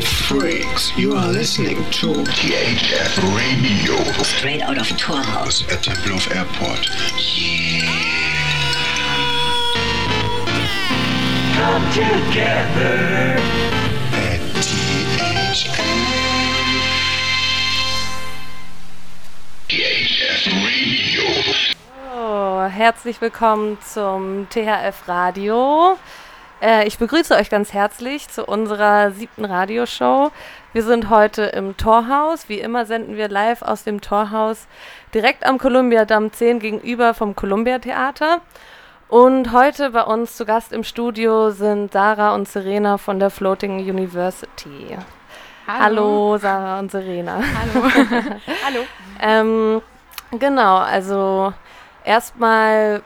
Freaks, you are listening to THF Radio. Straight out of Torhaus. at Tempelhof Airport. Come together. At THF. THF Radio. So, herzlich willkommen zum THF Radio. Äh, ich begrüße euch ganz herzlich zu unserer siebten Radioshow. Wir sind heute im Torhaus. Wie immer senden wir live aus dem Torhaus direkt am Columbiadamm 10 gegenüber vom Columbia Theater. Und heute bei uns zu Gast im Studio sind Sarah und Serena von der Floating University. Hallo, Sarah und Serena. Hallo. Hallo. Ähm, genau, also erstmal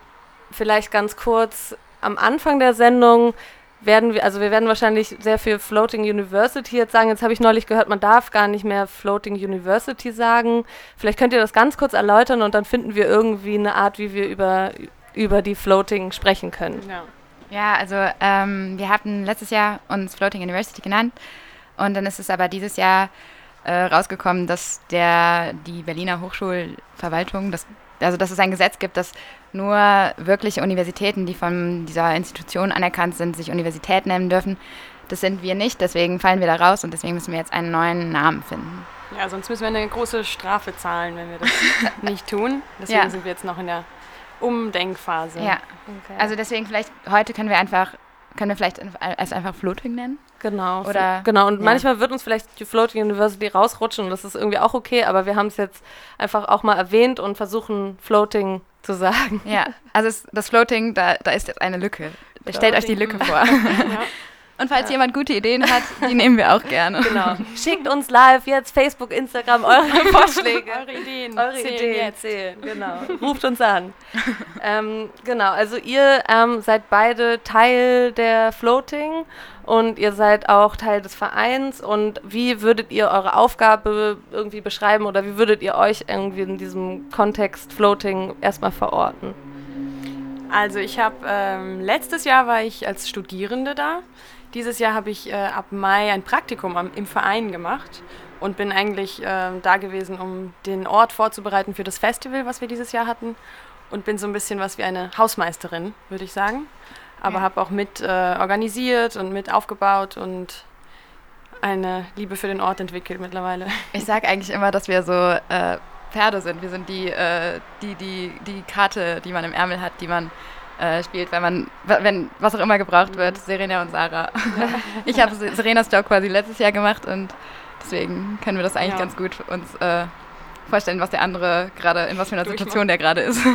vielleicht ganz kurz am Anfang der Sendung werden wir, also wir werden wahrscheinlich sehr viel Floating University jetzt sagen. Jetzt habe ich neulich gehört, man darf gar nicht mehr Floating University sagen. Vielleicht könnt ihr das ganz kurz erläutern und dann finden wir irgendwie eine Art, wie wir über, über die Floating sprechen können. Ja. Ja, also ähm, wir hatten letztes Jahr uns Floating University genannt und dann ist es aber dieses Jahr äh, rausgekommen, dass der die Berliner Hochschulverwaltung, das, also dass es ein Gesetz gibt, dass nur wirkliche Universitäten, die von dieser Institution anerkannt sind, sich Universität nennen dürfen. Das sind wir nicht, deswegen fallen wir da raus und deswegen müssen wir jetzt einen neuen Namen finden. ja, sonst müssen wir eine große Strafe zahlen, wenn wir das nicht tun. Deswegen Ja. sind wir jetzt noch in der Umdenkphase. Ja, Okay. also deswegen vielleicht heute können wir einfach können wir vielleicht es einfach Floating nennen? Genau. Oder- genau. Und ja. manchmal wird uns vielleicht die Floating University rausrutschen und das ist irgendwie auch okay, aber wir haben es jetzt einfach auch mal erwähnt und versuchen Floating zu sagen. Ja, also es, das Floating, da, da ist jetzt eine Lücke. Stellt euch die Lücke vor. Ja. Und falls jemand gute Ideen hat, die nehmen wir auch gerne. Genau. Schickt uns live jetzt Facebook, Instagram eure Vorschläge. Eure Ideen. Eure zählen Ideen jetzt. zählen, genau. Ruft uns an. ähm, genau, also ihr ähm, seid beide Teil der Floating und ihr seid auch Teil des Vereins. Und wie würdet ihr eure Aufgabe irgendwie beschreiben oder wie würdet ihr euch irgendwie in diesem Kontext Floating erstmal verorten? Also ich habe ähm, letztes Jahr war ich als Studierende da. Dieses Jahr habe ich äh, ab Mai ein Praktikum am, im Verein gemacht und bin eigentlich ähm, da gewesen, um den Ort vorzubereiten für das Festival, was wir dieses Jahr hatten. Und bin so ein bisschen was wie eine Hausmeisterin, würde ich sagen. Aber Ja. habe auch mit äh, organisiert und mit aufgebaut und eine Liebe für den Ort entwickelt mittlerweile. Ich sage eigentlich immer, dass wir so äh, Pferde sind. Wir sind die, äh, die, die, die Karte, die man im Ärmel hat, die man äh, spielt, wenn man, wenn was auch immer gebraucht wird, Serena und Sarah. Ich habe Se- Serenas Job quasi letztes Jahr gemacht und deswegen können wir das eigentlich Ja. ganz gut uns äh, vorstellen, was der andere gerade, in was für einer. Situation der gerade ist.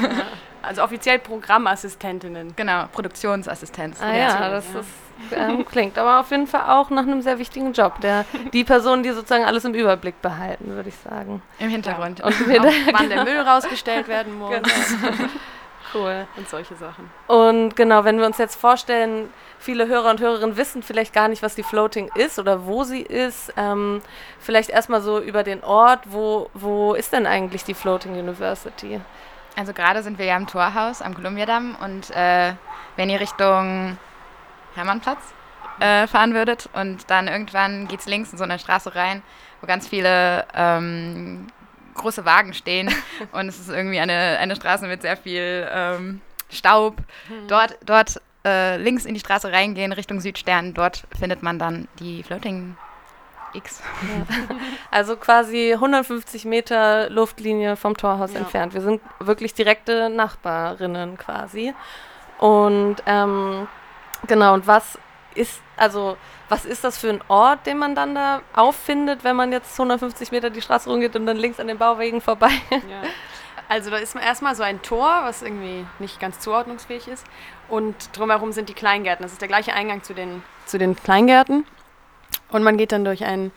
Also offiziell Programmassistentinnen. genau, Produktionsassistenz. Ah ja, das ist, ähm, klingt aber auf jeden Fall auch nach einem sehr wichtigen Job. Der, die Person, die sozusagen alles im Überblick behalten, würde ich sagen. Im Hintergrund. Und wir da, Wann der Müll rausgestellt werden muss genau. Cool. und solche Sachen. Und genau, wenn wir uns jetzt vorstellen, viele Hörer und Hörerinnen wissen vielleicht gar nicht, was die Floating ist oder wo sie ist. Ähm, vielleicht erstmal so über den Ort. Wo, wo ist denn eigentlich die Floating University? Also gerade sind wir ja am Torhaus am Kolumbiadamm und äh, wenn ihr Richtung Hermannplatz äh, fahren würdet und dann irgendwann geht's links in so eine Straße rein, wo ganz viele ähm, große Wagen stehen und es ist irgendwie eine, eine Straße mit sehr viel ähm, Staub. Dort, dort äh, links in die Straße reingehen Richtung Südstern, dort findet man dann die Floating X. Also quasi 150 Meter Luftlinie vom Torhaus Ja. entfernt. Wir sind wirklich direkte Nachbarinnen quasi. Und ähm, genau, und was ist, also was ist das für ein Ort, den man dann da auffindet, wenn man jetzt 150 Meter die Straße rumgeht und dann links an den Bauwegen vorbei? Ja. Also da ist erstmal so ein Tor, was irgendwie nicht ganz zuordnungsfähig ist. Und drumherum sind die Kleingärten. Das ist der gleiche Eingang zu den, zu den Kleingärten. Und man geht dann durch einen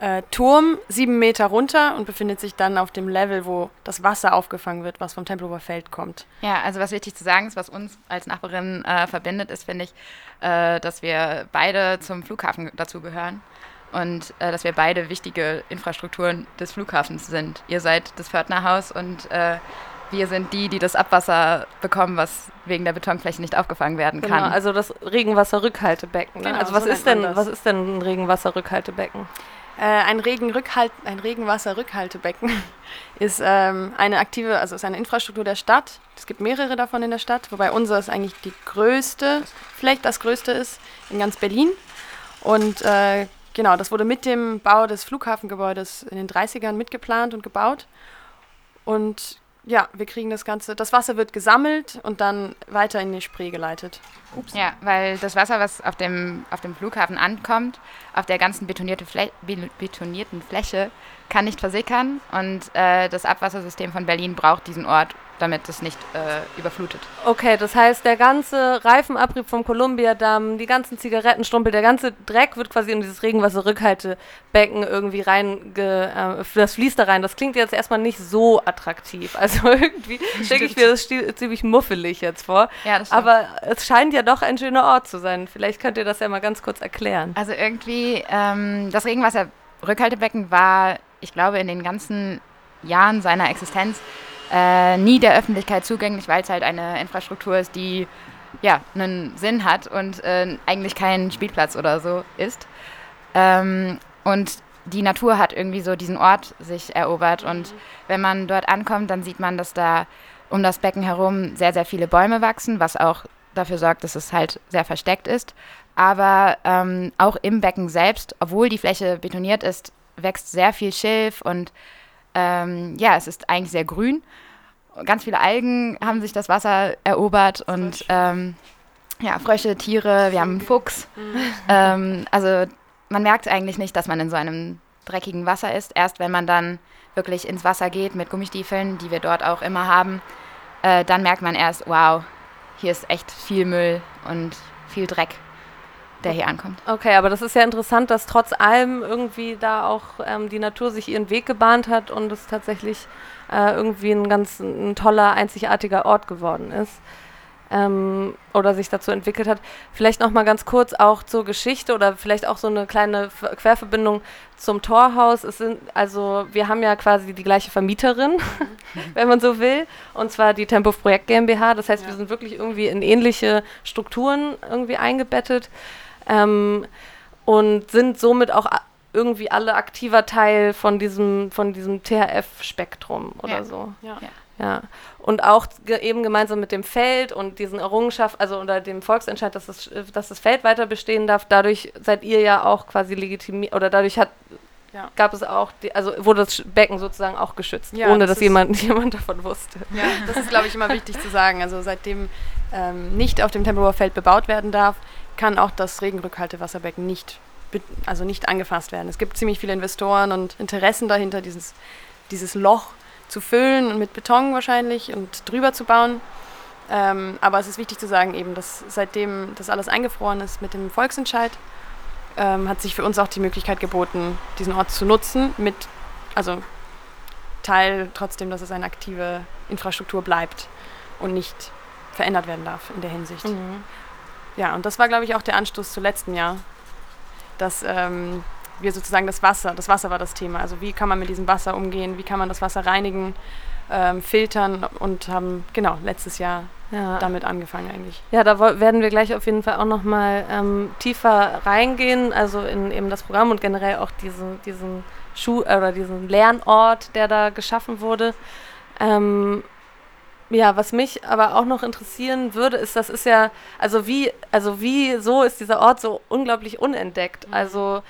äh, Turm sieben Meter runter und befindet sich dann auf dem Level, wo das Wasser aufgefangen wird, was vom Tempelhofer Feld kommt. Ja, also was wichtig zu sagen ist, was uns als Nachbarin äh, verbindet, ist, finde ich, äh, dass wir beide zum Flughafen dazugehören und äh, dass wir beide wichtige Infrastrukturen des Flughafens sind. Ihr seid das Pförtnerhaus und äh, wir sind die, die das Abwasser bekommen, was wegen der Betonfläche nicht aufgefangen werden Genau, kann. also das Regenwasserrückhaltebecken. Ne? Genau, also was so ist denn, was ist denn ein Regenwasserrückhaltebecken? Äh, ein, Regenrückhalt, ein Regenwasserrückhaltebecken ist ähm, eine aktive, also ist eine Infrastruktur der Stadt. Es gibt mehrere davon in der Stadt, wobei unser ist eigentlich die größte, vielleicht das größte ist in ganz Berlin. Und äh, genau, das wurde mit dem Bau des Flughafengebäudes in den 30ern mitgeplant und gebaut. Und ja, wir kriegen das Ganze, das Wasser wird gesammelt und dann weiter in die Spree geleitet. Ja, weil das Wasser, was auf dem, auf dem Flughafen ankommt, auf der ganzen betonierte Flä be- betonierten Fläche, kann nicht versickern und äh, das Abwassersystem von Berlin braucht diesen Ort, damit es nicht äh, überflutet. Okay, das heißt, der ganze Reifenabrieb vom Columbia-Damm, die ganzen Zigarettenstrumpel, der ganze Dreck wird quasi in dieses Regenwasserrückhaltebecken irgendwie rein, äh, das fließt da rein. Das klingt jetzt erstmal nicht so attraktiv. Also irgendwie stelle ich mir das ziemlich muffelig jetzt vor. Ja, das stimmt. Aber es scheint ja doch ein schöner Ort zu sein. Vielleicht könnt ihr das ja mal ganz kurz erklären. Also irgendwie, ähm, das Regenwasserrückhaltebecken war, ich glaube, in den ganzen Jahren seiner Existenz äh, nie der Öffentlichkeit zugänglich, weil es halt eine Infrastruktur ist, die ja einen Sinn hat und äh, eigentlich kein Spielplatz oder so ist. Ähm, und die Natur hat irgendwie so diesen Ort sich erobert und wenn man dort ankommt, dann sieht man, dass da um das Becken herum sehr, sehr viele Bäume wachsen, was auch dafür sorgt, dass es halt sehr versteckt ist. Aber ähm, auch im Becken selbst, obwohl die Fläche betoniert ist, wächst sehr viel Schilf und ähm, ja, es ist eigentlich sehr grün. Ganz viele Algen haben sich das Wasser erobert und ähm, ja, Frösche, Tiere, wir haben einen Fuchs. Ähm, also man merkt eigentlich nicht, dass man in so einem dreckigen Wasser ist. Erst wenn man dann wirklich ins Wasser geht mit Gummistiefeln, die wir dort auch immer haben, äh, dann merkt man erst, wow, hier ist echt viel Müll und viel Dreck, der hier ankommt. Okay, aber das ist ja interessant, dass trotz allem irgendwie da auch ähm, die Natur sich ihren Weg gebahnt hat und es tatsächlich äh, irgendwie ein ganz ein toller, einzigartiger Ort geworden ist. Ähm, oder sich dazu entwickelt hat. Vielleicht noch mal ganz kurz auch zur Geschichte oder vielleicht auch so eine kleine Querverbindung zum Torhaus. Es sind also wir haben ja quasi die gleiche Vermieterin, wenn man so will, und zwar die Tempo Projekt GmbH. Das heißt, wir sind wirklich irgendwie in ähnliche Strukturen irgendwie eingebettet ähm, und sind somit auch irgendwie alle aktiver Teil von diesem von diesem THF-Spektrum oder Ja. so. Ja. Ja. Und auch ge eben gemeinsam mit dem Feld und diesen Errungenschaften, also unter dem Volksentscheid, dass das, dass das Feld weiter bestehen darf, dadurch seid ihr ja auch quasi legitimiert, oder dadurch hat, Ja. gab es auch, die, also wurde das Becken sozusagen auch geschützt, Ja, ohne das dass jemand, jemand davon wusste. Ja, das ist, glaube ich, immer wichtig zu sagen. Also seitdem ähm, nicht auf dem Tempelhofer Feld bebaut werden darf, kann auch das Regenrückhaltewasserbecken nicht, also nicht angefasst werden. Es gibt ziemlich viele Investoren und Interessen dahinter, dieses, dieses Loch zu füllen und mit Beton wahrscheinlich und drüber zu bauen. Ähm, aber es ist wichtig zu sagen, eben, dass seitdem das alles eingefroren ist mit dem Volksentscheid, ähm, hat sich für uns auch die Möglichkeit geboten, diesen Ort zu nutzen, mit, also Teil trotzdem, dass es eine aktive Infrastruktur bleibt und nicht verändert werden darf in der Hinsicht. Mhm. Ja, und das war, glaube ich, auch der Anstoß zu letzten Jahr, dass ähm, wir sozusagen das Wasser, das Wasser war das Thema. Also wie kann man mit diesem Wasser umgehen, wie kann man das Wasser reinigen, ähm, filtern und haben, genau, letztes Jahr Ja. damit angefangen eigentlich. Ja, da werden wir gleich auf jeden Fall auch nochmal ähm, tiefer reingehen, also in eben das Programm und generell auch diesen, diesen Schu äh, oder diesen Lernort, der da geschaffen wurde. Ähm, ja, was mich aber auch noch interessieren würde, ist, das ist ja, also wie, also wie so ist dieser Ort so unglaublich unentdeckt. Also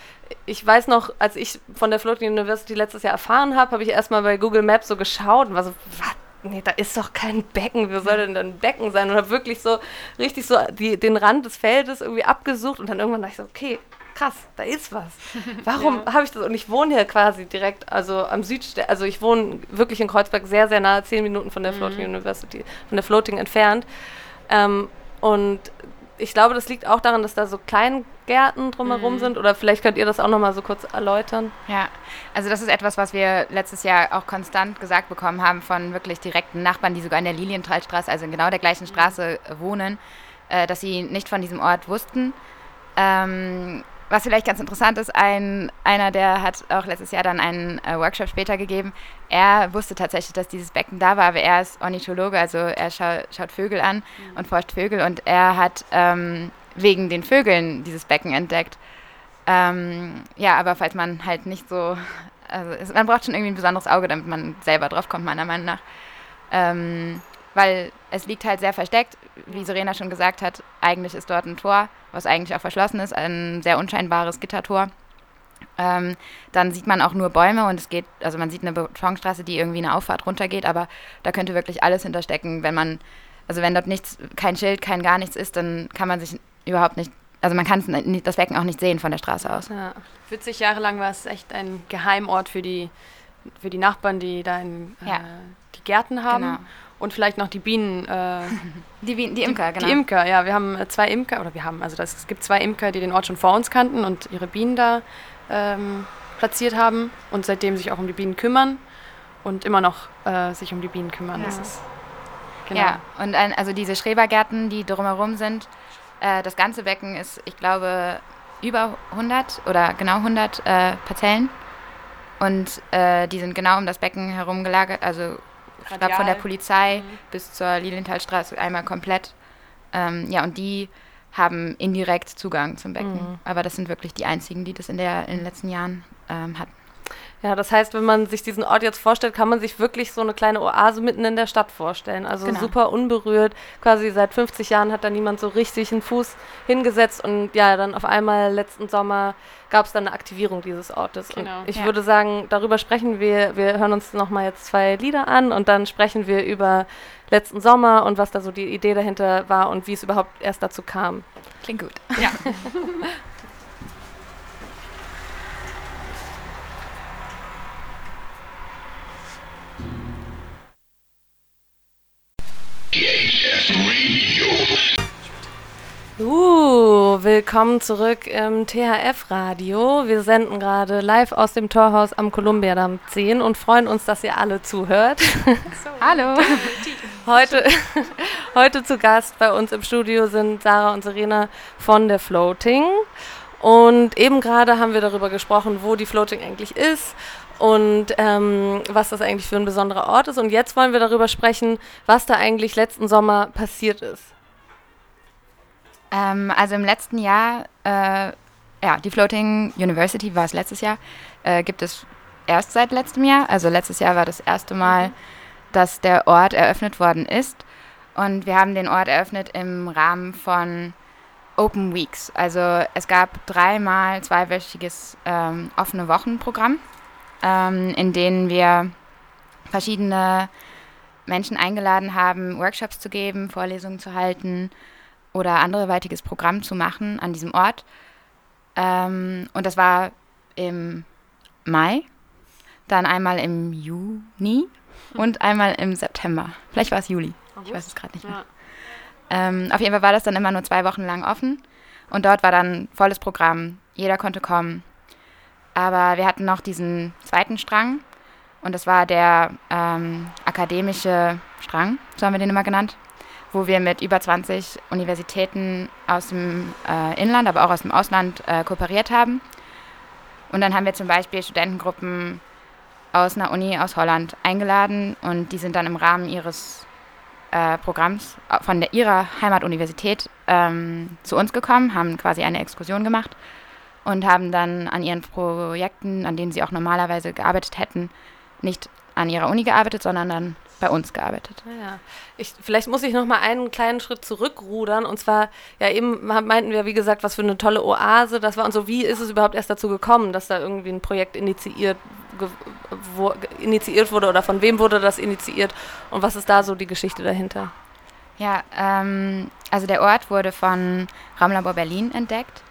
ich weiß noch, als ich von der Floating University letztes Jahr erfahren habe, habe ich erstmal bei Google Maps so geschaut und war so, was? Nee, da ist doch kein Becken. Wie soll denn ein Becken sein? Und habe wirklich so richtig so die, den Rand des Feldes irgendwie abgesucht und dann irgendwann dachte ich so, okay, krass, da ist was. Warum habe ich das? Und ich wohne hier quasi direkt, also am Südste, also ich wohne wirklich in Kreuzberg sehr, sehr nahe, zehn Minuten von der Floating University, von der Floating entfernt. Ähm, und ich glaube, das liegt auch daran, dass da so Kleingärten drumherum sind. Oder vielleicht könnt ihr das auch nochmal so kurz erläutern. Ja, also das ist etwas, was wir letztes Jahr auch konstant gesagt bekommen haben von wirklich direkten Nachbarn, die sogar in der Lilienthalstraße, also in genau der gleichen Straße äh, wohnen, äh, dass sie nicht von diesem Ort wussten. Ähm, was vielleicht ganz interessant ist, ein, einer, der hat auch letztes Jahr dann einen äh, Workshop später gegeben. Er wusste tatsächlich, dass dieses Becken da war, aber er ist Ornithologe, also er schau, schaut Vögel an mhm. und forscht Vögel und er hat ähm, wegen den Vögeln dieses Becken entdeckt. Ähm, ja, aber falls man halt nicht so, also es, man braucht schon irgendwie ein besonderes Auge, damit man selber drauf kommt, meiner Meinung nach. Ähm, weil es liegt halt sehr versteckt, wie Serena schon gesagt hat, eigentlich ist dort ein Tor, was eigentlich auch verschlossen ist, ein sehr unscheinbares Gittertor. Ähm, dann sieht man auch nur Bäume und es geht, also man sieht eine Betonstraße, die irgendwie eine Auffahrt runtergeht, aber da könnte wirklich alles hinterstecken, wenn man, also wenn dort nichts, kein Schild, kein gar nichts ist, dann kann man sich überhaupt nicht, also man kann das Becken auch nicht sehen von der Straße aus. Ja. 40 Jahre lang war es echt ein Geheimort für die, für die Nachbarn, die da in, ja. äh, die Gärten haben. Genau. Und vielleicht noch die Bienen. Äh, die, Bien, die Imker, genau. Die Imker, ja. Wir haben äh, zwei Imker, oder wir haben, also das, es gibt zwei Imker, die den Ort schon vor uns kannten und ihre Bienen da ähm, platziert haben und seitdem sich auch um die Bienen kümmern und immer noch äh, sich um die Bienen kümmern. Ja. Das ist, genau. ja, und ein, also diese Schrebergärten, die drumherum sind, äh, das ganze Becken ist, ich glaube, über 100 oder genau 100 äh, Parzellen. Und äh, die sind genau um das Becken herum gelagert, also ich glaube von der Polizei mhm. bis zur Lilienthalstraße einmal komplett. Ähm, ja, und die haben indirekt Zugang zum Becken. Mhm. Aber das sind wirklich die einzigen, die das in, der, in den letzten Jahren ähm, hatten. Ja, das heißt, wenn man sich diesen Ort jetzt vorstellt, kann man sich wirklich so eine kleine Oase mitten in der Stadt vorstellen. Also genau. super unberührt. Quasi seit 50 Jahren hat da niemand so richtig einen Fuß hingesetzt und ja, dann auf einmal letzten Sommer gab es dann eine Aktivierung dieses Ortes. Genau. Und ich ja. würde sagen, darüber sprechen wir. Wir hören uns nochmal jetzt zwei Lieder an und dann sprechen wir über letzten Sommer und was da so die Idee dahinter war und wie es überhaupt erst dazu kam. Klingt gut. Ja. Uh, willkommen zurück im THF-Radio. Wir senden gerade live aus dem Torhaus am Kolumbiadamm 10 und freuen uns, dass ihr alle zuhört. Hallo. Heute, heute zu Gast bei uns im Studio sind Sarah und Serena von der Floating. Und eben gerade haben wir darüber gesprochen, wo die Floating eigentlich ist und ähm, was das eigentlich für ein besonderer Ort ist. Und jetzt wollen wir darüber sprechen, was da eigentlich letzten Sommer passiert ist. Ähm, also im letzten Jahr, äh, ja, die Floating University war es letztes Jahr, äh, gibt es erst seit letztem Jahr. Also letztes Jahr war das erste Mal, mhm. dass der Ort eröffnet worden ist. Und wir haben den Ort eröffnet im Rahmen von Open Weeks. Also es gab dreimal zweiwöchiges ähm, offene Wochenprogramm ähm, in denen wir verschiedene Menschen eingeladen haben, Workshops zu geben, Vorlesungen zu halten oder anderweitiges Programm zu machen an diesem Ort. Ähm, und das war im Mai, dann einmal im Juni und einmal im September. Vielleicht war es Juli. Ich weiß es gerade nicht mehr. Ja. Ähm, auf jeden Fall war das dann immer nur zwei Wochen lang offen. Und dort war dann volles Programm. Jeder konnte kommen. Aber wir hatten noch diesen zweiten Strang und das war der ähm, akademische Strang, so haben wir den immer genannt, wo wir mit über 20 Universitäten aus dem äh, Inland, aber auch aus dem Ausland äh, kooperiert haben. Und dann haben wir zum Beispiel Studentengruppen aus einer Uni aus Holland eingeladen und die sind dann im Rahmen ihres äh, Programms von der, ihrer Heimatuniversität ähm, zu uns gekommen, haben quasi eine Exkursion gemacht und haben dann an ihren Projekten, an denen sie auch normalerweise gearbeitet hätten, nicht an ihrer Uni gearbeitet, sondern dann bei uns gearbeitet. Ah ja. Ich, vielleicht muss ich noch mal einen kleinen Schritt zurückrudern. Und zwar, ja, eben meinten wir, wie gesagt, was für eine tolle Oase das war. Und so, wie ist es überhaupt erst dazu gekommen, dass da irgendwie ein Projekt initiiert, wo, initiiert wurde oder von wem wurde das initiiert? Und was ist da so die Geschichte dahinter? Ja, ähm, also der Ort wurde von Raumlabor Berlin entdeckt.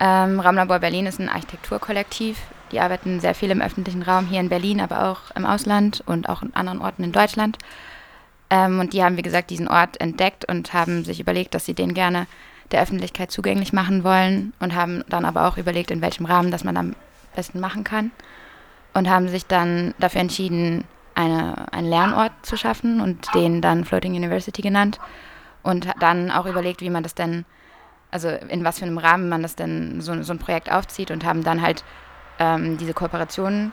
Ähm, Raumlabor Berlin ist ein Architekturkollektiv. Die arbeiten sehr viel im öffentlichen Raum hier in Berlin, aber auch im Ausland und auch in anderen Orten in Deutschland. Ähm, und die haben, wie gesagt, diesen Ort entdeckt und haben sich überlegt, dass sie den gerne der Öffentlichkeit zugänglich machen wollen und haben dann aber auch überlegt, in welchem Rahmen das man am besten machen kann. Und haben sich dann dafür entschieden, eine, einen Lernort zu schaffen und den dann Floating University genannt. Und dann auch überlegt, wie man das denn also in was für einem Rahmen man das denn so, so ein Projekt aufzieht und haben dann halt ähm, diese Kooperationen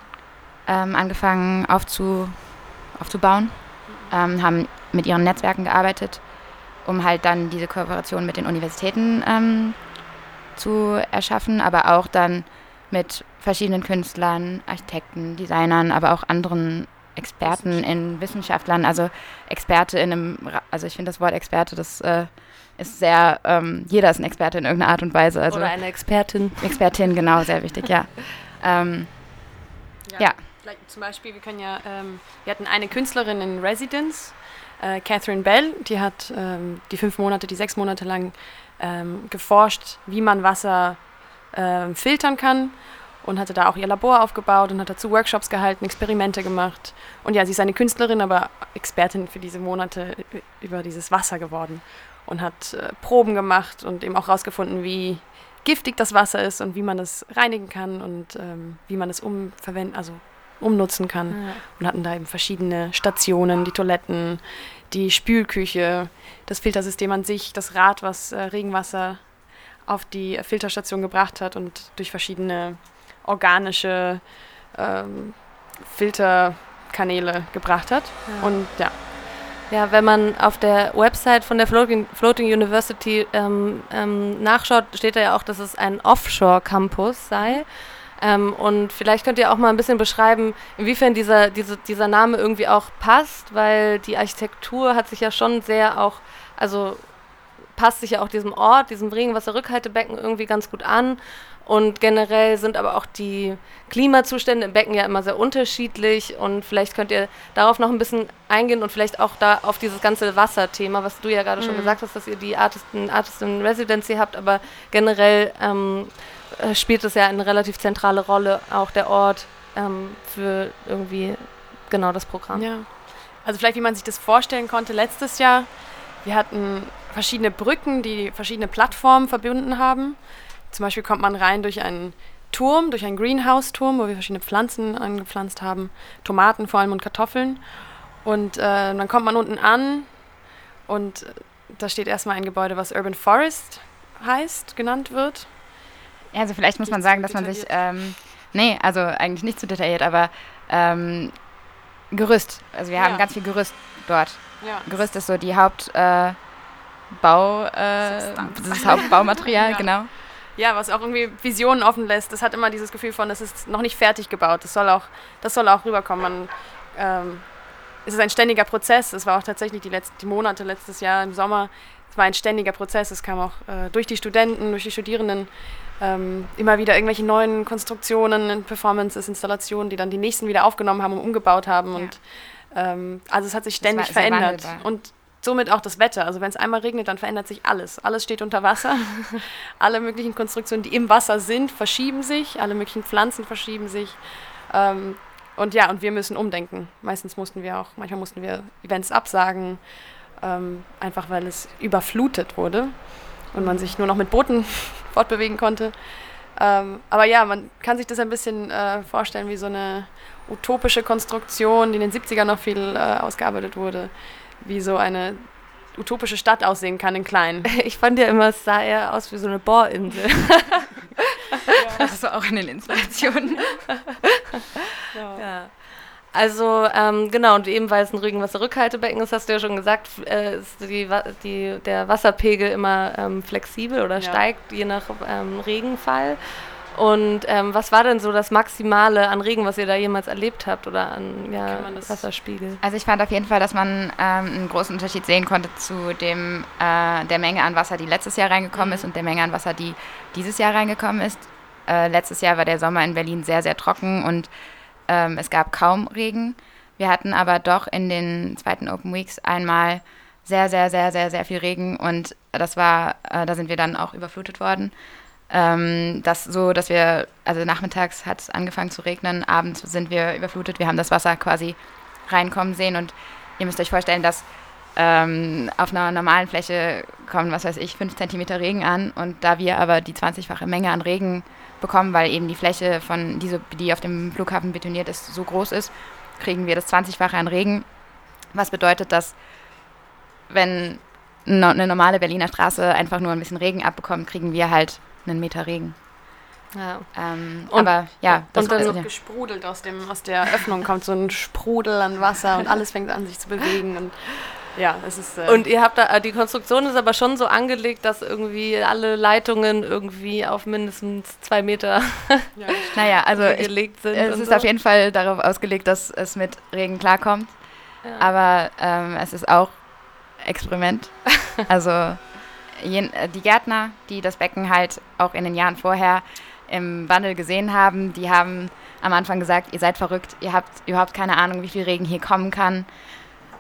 ähm, angefangen aufzu, aufzubauen, ähm, haben mit ihren Netzwerken gearbeitet, um halt dann diese Kooperation mit den Universitäten ähm, zu erschaffen, aber auch dann mit verschiedenen Künstlern, Architekten, Designern, aber auch anderen Experten in Wissenschaftlern, also Experte in einem, also ich finde das Wort Experte, das äh, ist sehr, ähm, jeder ist ein Experte in irgendeiner Art und Weise. Also Oder eine Expertin. Expertin, genau, sehr wichtig, ja. Ähm, Ja. Vielleicht zum Beispiel, wir können ja, ähm, wir hatten eine Künstlerin in Residence, äh, Catherine Bell, die hat ähm, die fünf Monate, die sechs Monate lang ähm, geforscht, wie man Wasser ähm, filtern kann und hatte da auch ihr Labor aufgebaut und hat dazu Workshops gehalten, Experimente gemacht. Und ja, sie ist eine Künstlerin, aber Expertin für diese Monate ü- über dieses Wasser geworden und hat äh, Proben gemacht und eben auch herausgefunden, wie giftig das Wasser ist und wie man es reinigen kann und ähm, wie man es umverwenden, also umnutzen kann. Und hatten da eben verschiedene Stationen, die Toiletten, die Spülküche, das Filtersystem an sich, das Rad, was äh, Regenwasser auf die Filterstation gebracht hat und durch verschiedene organische ähm, Filterkanäle gebracht hat. Und ja, Ja, wenn man auf der Website von der Floating, Floating University ähm, ähm, nachschaut, steht da ja auch, dass es ein Offshore-Campus sei. Ähm, und vielleicht könnt ihr auch mal ein bisschen beschreiben, inwiefern dieser, diese, dieser Name irgendwie auch passt, weil die Architektur hat sich ja schon sehr auch, also passt sich ja auch diesem Ort, diesem Regenwasserrückhaltebecken irgendwie ganz gut an. Und generell sind aber auch die Klimazustände im Becken ja immer sehr unterschiedlich. Und vielleicht könnt ihr darauf noch ein bisschen eingehen und vielleicht auch da auf dieses ganze Wasserthema, was du ja gerade schon gesagt hast, dass ihr die Artisten, Artist in Residency habt, aber generell ähm, äh, spielt es ja eine relativ zentrale Rolle, auch der Ort ähm, für irgendwie genau das Programm. Ja. Also vielleicht, wie man sich das vorstellen konnte letztes Jahr. Wir hatten verschiedene Brücken, die verschiedene Plattformen verbunden haben. Zum Beispiel kommt man rein durch einen Turm, durch einen Greenhouse-Turm, wo wir verschiedene Pflanzen angepflanzt haben, Tomaten vor allem und Kartoffeln. Und äh, dann kommt man unten an und äh, da steht erstmal ein Gebäude, was Urban Forest heißt, genannt wird. Ja, also vielleicht muss man sagen, dass man sich, ähm, nee, also eigentlich nicht zu detailliert, aber ähm, Gerüst. Also wir haben Ja. ganz viel Gerüst dort. Ja. Gerüst ist so die Haupt äh, Bau, äh, das Hauptbaumaterial, Ja. genau. Ja, was auch irgendwie Visionen offen lässt. Das hat immer dieses Gefühl von, es ist noch nicht fertig gebaut. Das soll auch, das soll auch rüberkommen. Man, ähm, es ist ein ständiger Prozess. Es war auch tatsächlich die letzten die Monate letztes Jahr im Sommer. Es war ein ständiger Prozess. Es kam auch äh, durch die Studenten, durch die Studierenden ähm, immer wieder irgendwelche neuen Konstruktionen, Performances, Installationen, die dann die nächsten wieder aufgenommen haben und umgebaut haben. Ja. Und ähm, also es hat sich ständig verändert. Und somit auch das Wetter. Also wenn es einmal regnet, dann verändert sich alles. Alles steht unter Wasser. alle möglichen Konstruktionen, die im Wasser sind, verschieben sich. Alle möglichen Pflanzen verschieben sich. Ähm, und ja, und wir müssen umdenken. Meistens mussten wir auch, manchmal mussten wir Events absagen, ähm, einfach weil es überflutet wurde und man sich nur noch mit Booten fortbewegen konnte. Ähm, aber ja, man kann sich das ein bisschen äh, vorstellen wie so eine utopische Konstruktion, die in den 70ern noch viel äh, ausgearbeitet wurde, wie so eine utopische Stadt aussehen kann in klein. Ich fand ja immer, es sah eher aus wie so eine Bohrinsel. Das ist auch in den Inspirationen. Ja. Also, ähm, genau, und eben weil es ein Regenwasserrückhaltebecken ist, hast du ja schon gesagt, äh, ist die, die, der Wasserpegel immer ähm, flexibel oder Ja. steigt je nach ähm, Regenfall. Und ähm, was war denn so das Maximale an Regen, was ihr da jemals erlebt habt oder an ja, Wasserspiegel? Also ich fand auf jeden Fall, dass man ähm, einen großen Unterschied sehen konnte zu dem, äh, der Menge an Wasser, die letztes Jahr reingekommen ist und der Menge an Wasser, die dieses Jahr reingekommen ist. Äh, letztes Jahr war der Sommer in Berlin sehr, sehr trocken und ähm, es gab kaum Regen. Wir hatten aber doch in den zweiten Open Weeks einmal sehr, sehr, sehr, sehr, sehr viel Regen und das war, äh, da sind wir dann auch überflutet worden. Ähm, das so, dass wir, also nachmittags hat es angefangen zu regnen, abends sind wir überflutet. Wir haben das Wasser quasi reinkommen sehen und ihr müsst euch vorstellen, dass ähm, auf einer normalen Fläche kommen, was weiß ich, 5 cm Regen an und da wir aber die 20-fache Menge an Regen bekommen, weil eben die Fläche von diese, die auf dem Flughafen betoniert ist, so groß ist, kriegen wir das 20-fache an Regen. Was bedeutet, dass wenn eine normale Berliner Straße einfach nur ein bisschen Regen abbekommt, kriegen wir halt einen Meter Regen. Ja. Ähm, Und- aber ja, das und dann ist- noch ja. gesprudelt aus, dem, aus der Öffnung kommt so ein Sprudel an Wasser und alles fängt an sich zu bewegen. Und ja, es ist. Äh, Und ihr habt da, die Konstruktion ist aber schon so angelegt, dass irgendwie alle Leitungen irgendwie auf mindestens zwei Meter ja, Naja, also gelegt sind. es ist so. auf jeden Fall darauf ausgelegt, dass es mit Regen klarkommt. Ja. Aber ähm, es ist auch Experiment. Also äh, die Gärtner, die das Becken halt auch in den Jahren vorher im Wandel gesehen haben, die haben am Anfang gesagt, ihr seid verrückt, ihr habt überhaupt keine Ahnung, wie viel Regen hier kommen kann.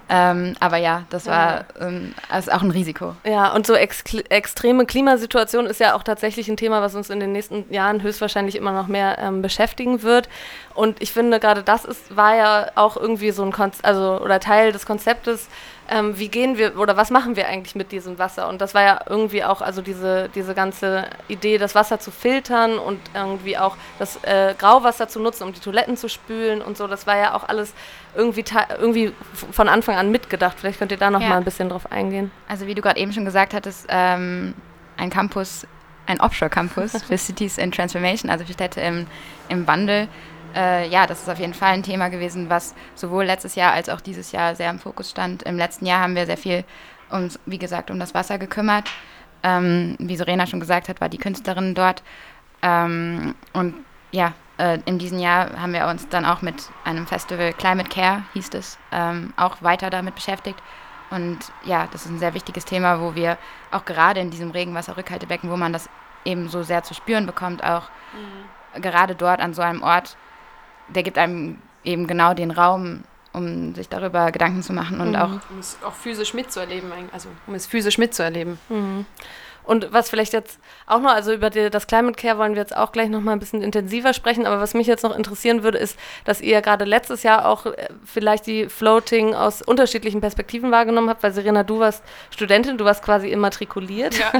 Ähm, aber ja, das war ähm, ist auch ein Risiko. Ja, und so ex extreme Klimasituation ist ja auch tatsächlich ein Thema, was uns in den nächsten Jahren höchstwahrscheinlich immer noch mehr ähm, beschäftigen wird. Und ich finde, gerade das ist, war ja auch irgendwie so ein Konzept, also oder Teil des Konzeptes, ähm, wie gehen wir oder was machen wir eigentlich mit diesem Wasser? Und das war ja irgendwie auch, also diese, diese ganze Idee, das Wasser zu filtern und irgendwie auch das äh, Grauwasser zu nutzen, um die Toiletten zu spülen und so, das war ja auch alles irgendwie, irgendwie von Anfang an mitgedacht. Vielleicht könnt ihr da noch Ja. mal ein bisschen drauf eingehen. Also wie du gerade eben schon gesagt hattest, ähm, ein Campus, ein Offshore-Campus für Cities in Transformation, also für Städte im, im Wandel. Äh, ja, das ist auf jeden Fall ein Thema gewesen, was sowohl letztes Jahr als auch dieses Jahr sehr im Fokus stand. Im letzten Jahr haben wir sehr viel uns, wie gesagt, um das Wasser gekümmert. Ähm, wie Serena schon gesagt hat, war die Künstlerin dort. Ähm, und ja, äh, in diesem Jahr haben wir uns dann auch mit einem Festival Climate Care, hieß es, ähm, auch weiter damit beschäftigt. Und ja, das ist ein sehr wichtiges Thema, wo wir auch gerade in diesem Regenwasserrückhaltebecken, wo man das eben so sehr zu spüren bekommt, auch gerade dort an so einem Ort, der gibt einem eben genau den Raum, um sich darüber Gedanken zu machen und auch um es auch physisch mitzuerleben, eigentlich. also um es physisch mitzuerleben. Und was vielleicht jetzt auch noch, also über die, das Climate Care wollen wir jetzt auch gleich noch mal ein bisschen intensiver sprechen, aber was mich jetzt noch interessieren würde, ist, dass ihr ja gerade letztes Jahr auch äh, vielleicht die Floating aus unterschiedlichen Perspektiven wahrgenommen habt, weil Serena, du warst Studentin, du warst quasi immatrikuliert. Ja.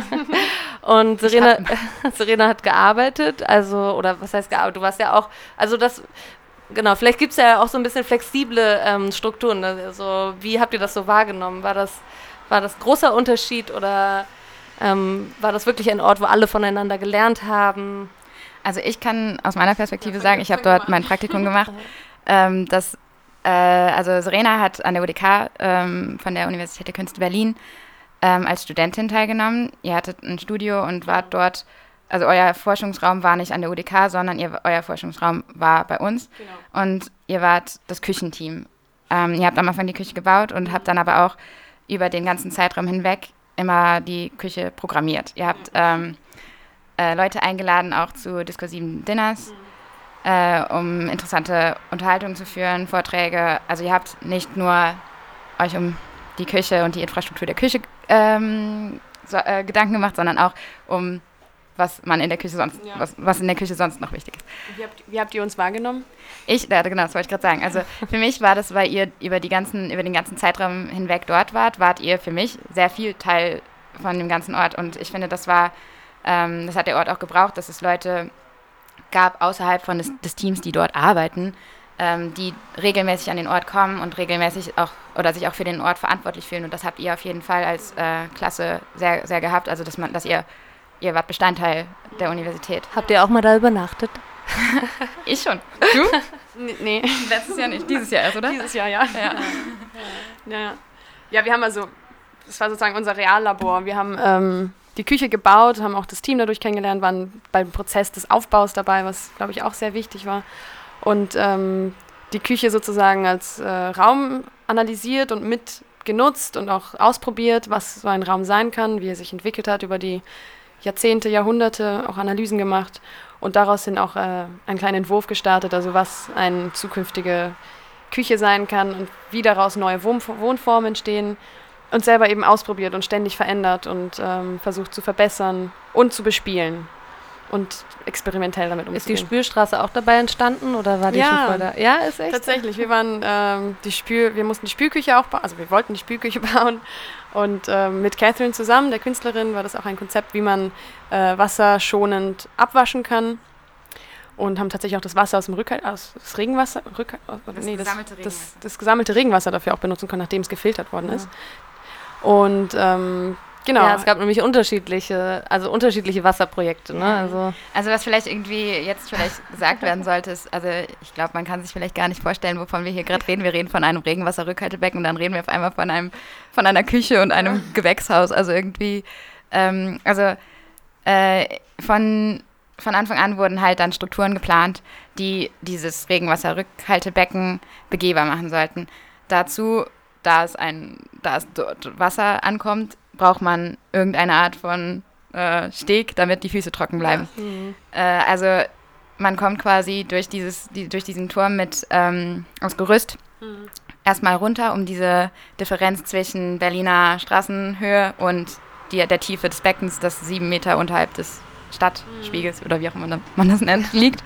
Und Serena, Serena hat gearbeitet, also, oder was heißt gearbeitet? Du warst ja auch, also das, genau, vielleicht gibt es ja auch so ein bisschen flexible ähm, Strukturen. Also, wie habt ihr das so wahrgenommen? War das, war das großer Unterschied oder ähm, war das wirklich ein Ort, wo alle voneinander gelernt haben? Also ich kann aus meiner Perspektive sagen, ich habe dort mein Praktikum gemacht. Ähm, das, äh, also Serena hat an der UDK ähm, von der Universität der Künste Berlin ähm, als Studentin teilgenommen. Ihr hattet ein Studio und wart dort, also euer Forschungsraum war nicht an der UDK, sondern ihr, euer Forschungsraum war bei uns. Genau. Und ihr wart das Küchenteam. Ähm, ihr habt am Anfang die Küche gebaut und habt dann aber auch über den ganzen Zeitraum hinweg immer die Küche programmiert. Ihr habt ähm, äh, Leute eingeladen, auch zu diskursiven Dinners, äh, um interessante Unterhaltungen zu führen, Vorträge. Also ihr habt nicht nur euch um die Küche und die Infrastruktur der Küche ähm, so, äh, Gedanken gemacht, sondern auch um was man in der Küche sonst, Ja. was, was in der Küche sonst noch wichtig ist. Wie habt, wie habt ihr uns wahrgenommen? Ich, ja, genau, das wollte ich gerade sagen. Also für mich war das, weil ihr über, die ganzen, über den ganzen Zeitraum hinweg dort wart, wart ihr für mich sehr viel Teil von dem ganzen Ort. Und ich finde, das war, ähm, das hat der Ort auch gebraucht, dass es Leute gab außerhalb von des, des Teams, die dort arbeiten, ähm, die regelmäßig an den Ort kommen und regelmäßig auch oder sich auch für den Ort verantwortlich fühlen. Und das habt ihr auf jeden Fall als äh, Klasse sehr, sehr gehabt. Also dass man, dass ihr, ihr wart Bestandteil der Universität. Habt ihr auch mal da übernachtet? Ich schon. Du? Nee, nee. Letztes Jahr nicht, dieses Jahr erst, oder? dieses Jahr, ja. Ja. Ja, ja. ja, wir haben also, das war sozusagen unser Reallabor. Wir haben ähm, die Küche gebaut, haben auch das Team dadurch kennengelernt, waren beim Prozess des Aufbaus dabei, was, glaube ich, auch sehr wichtig war. Und ähm, die Küche sozusagen als äh, Raum analysiert und mit genutzt und auch ausprobiert, was so ein Raum sein kann, wie er sich entwickelt hat über die Jahrzehnte, Jahrhunderte, auch Analysen gemacht und daraus hin auch äh, einen kleinen Entwurf gestartet, also was eine zukünftige Küche sein kann und wie daraus neue Wohn Wohnformen entstehen und selber eben ausprobiert und ständig verändert und ähm, versucht zu verbessern und zu bespielen und experimentell damit Ist die umzugehen. Spülstraße auch dabei entstanden oder war die Ja. schon vor da? Ja, ist echt. Tatsächlich, wir waren ähm, die Spül, wir mussten die Spülküche auch bauen, also wir wollten die Spülküche bauen und ähm, mit Catherine zusammen, der Künstlerin, war das auch ein Konzept, wie man äh, Wasser schonend abwaschen kann und haben tatsächlich auch das Wasser aus dem Rückhalt, aus das Regenwasser, Rückhalt, Das nee, gesammelte das, Regenwasser. das gesammelte Regenwasser dafür auch benutzen können, nachdem es gefiltert worden Ja. ist. Und ähm, genau. Ja, es gab nämlich unterschiedliche, also unterschiedliche Wasserprojekte, ne? Also Also was vielleicht irgendwie jetzt vielleicht gesagt werden sollte, ist, also ich glaube, man kann sich vielleicht gar nicht vorstellen, wovon wir hier gerade reden. Wir reden von einem Regenwasserrückhaltebecken und dann reden wir auf einmal von einem, von einer Küche und einem Gewächshaus. Also irgendwie, ähm, also äh, von, von Anfang an wurden halt dann Strukturen geplant, die dieses Regenwasserrückhaltebecken begehbar machen sollten. Dazu, da es ein, da es dort Wasser ankommt, braucht man irgendeine Art von äh, Steg, damit die Füße trocken bleiben. Äh, also man kommt quasi durch, dieses, die, durch diesen Turm mit ähm, aus Gerüst erstmal runter, um diese Differenz zwischen Berliner Straßenhöhe und die, der Tiefe des Beckens, das sieben Meter unterhalb des Stadtspiegels oder wie auch immer man das nennt, liegt,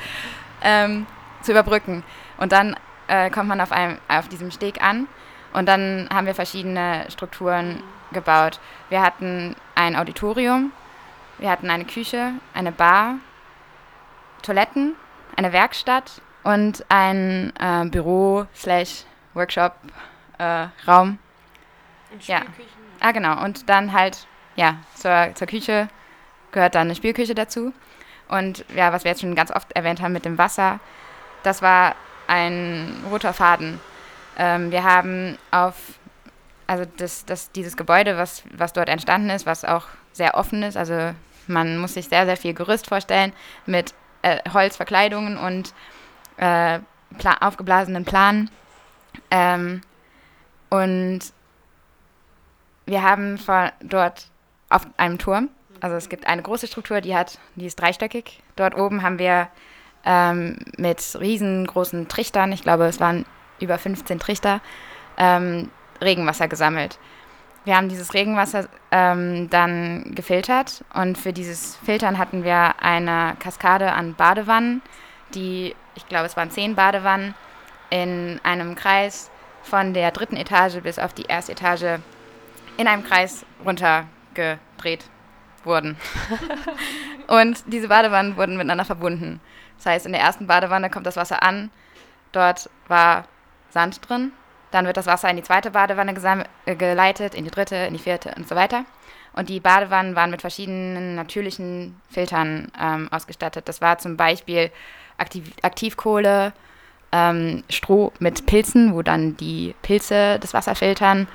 ähm, zu überbrücken. Und dann äh, kommt man auf, einem, auf diesem Steg an und dann haben wir verschiedene Strukturen gebaut. Wir hatten ein Auditorium, wir hatten eine Küche, eine Bar, Toiletten, eine Werkstatt und ein äh, Büro slash Workshop äh, Raum. Ja. Ah, genau. Und dann halt, ja, zur, zur Küche gehört dann eine Spielküche dazu. Und ja, was wir jetzt schon ganz oft erwähnt haben mit dem Wasser, das war ein roter Faden. Ähm, wir haben auf, also das, das, dieses Gebäude, was, was dort entstanden ist, was auch sehr offen ist, also man muss sich sehr, sehr viel Gerüst vorstellen mit äh, Holzverkleidungen und äh, pla aufgeblasenen Planen. Ähm, und wir haben vor, dort auf einem Turm, also es gibt eine große Struktur, die hat, die ist dreistöckig. Dort oben haben wir ähm, mit riesengroßen Trichtern, ich glaube es waren über 15 Trichter, ähm, Regenwasser gesammelt. Wir haben dieses Regenwasser ähm, dann gefiltert und für dieses Filtern hatten wir eine Kaskade an Badewannen, die, ich glaube es waren zehn Badewannen, in einem Kreis von der dritten Etage bis auf die erste Etage in einem Kreis runtergedreht wurden. und diese Badewannen wurden miteinander verbunden. Das heißt, in der ersten Badewanne kommt das Wasser an, dort war Sand drin, dann wird das Wasser in die zweite Badewanne äh, geleitet, in die dritte, in die vierte und so weiter. Und die Badewannen waren mit verschiedenen natürlichen Filtern ähm, ausgestattet. Das war zum Beispiel Aktiv Aktivkohle, ähm, Stroh mit Pilzen, wo dann die Pilze das Wasser filtern.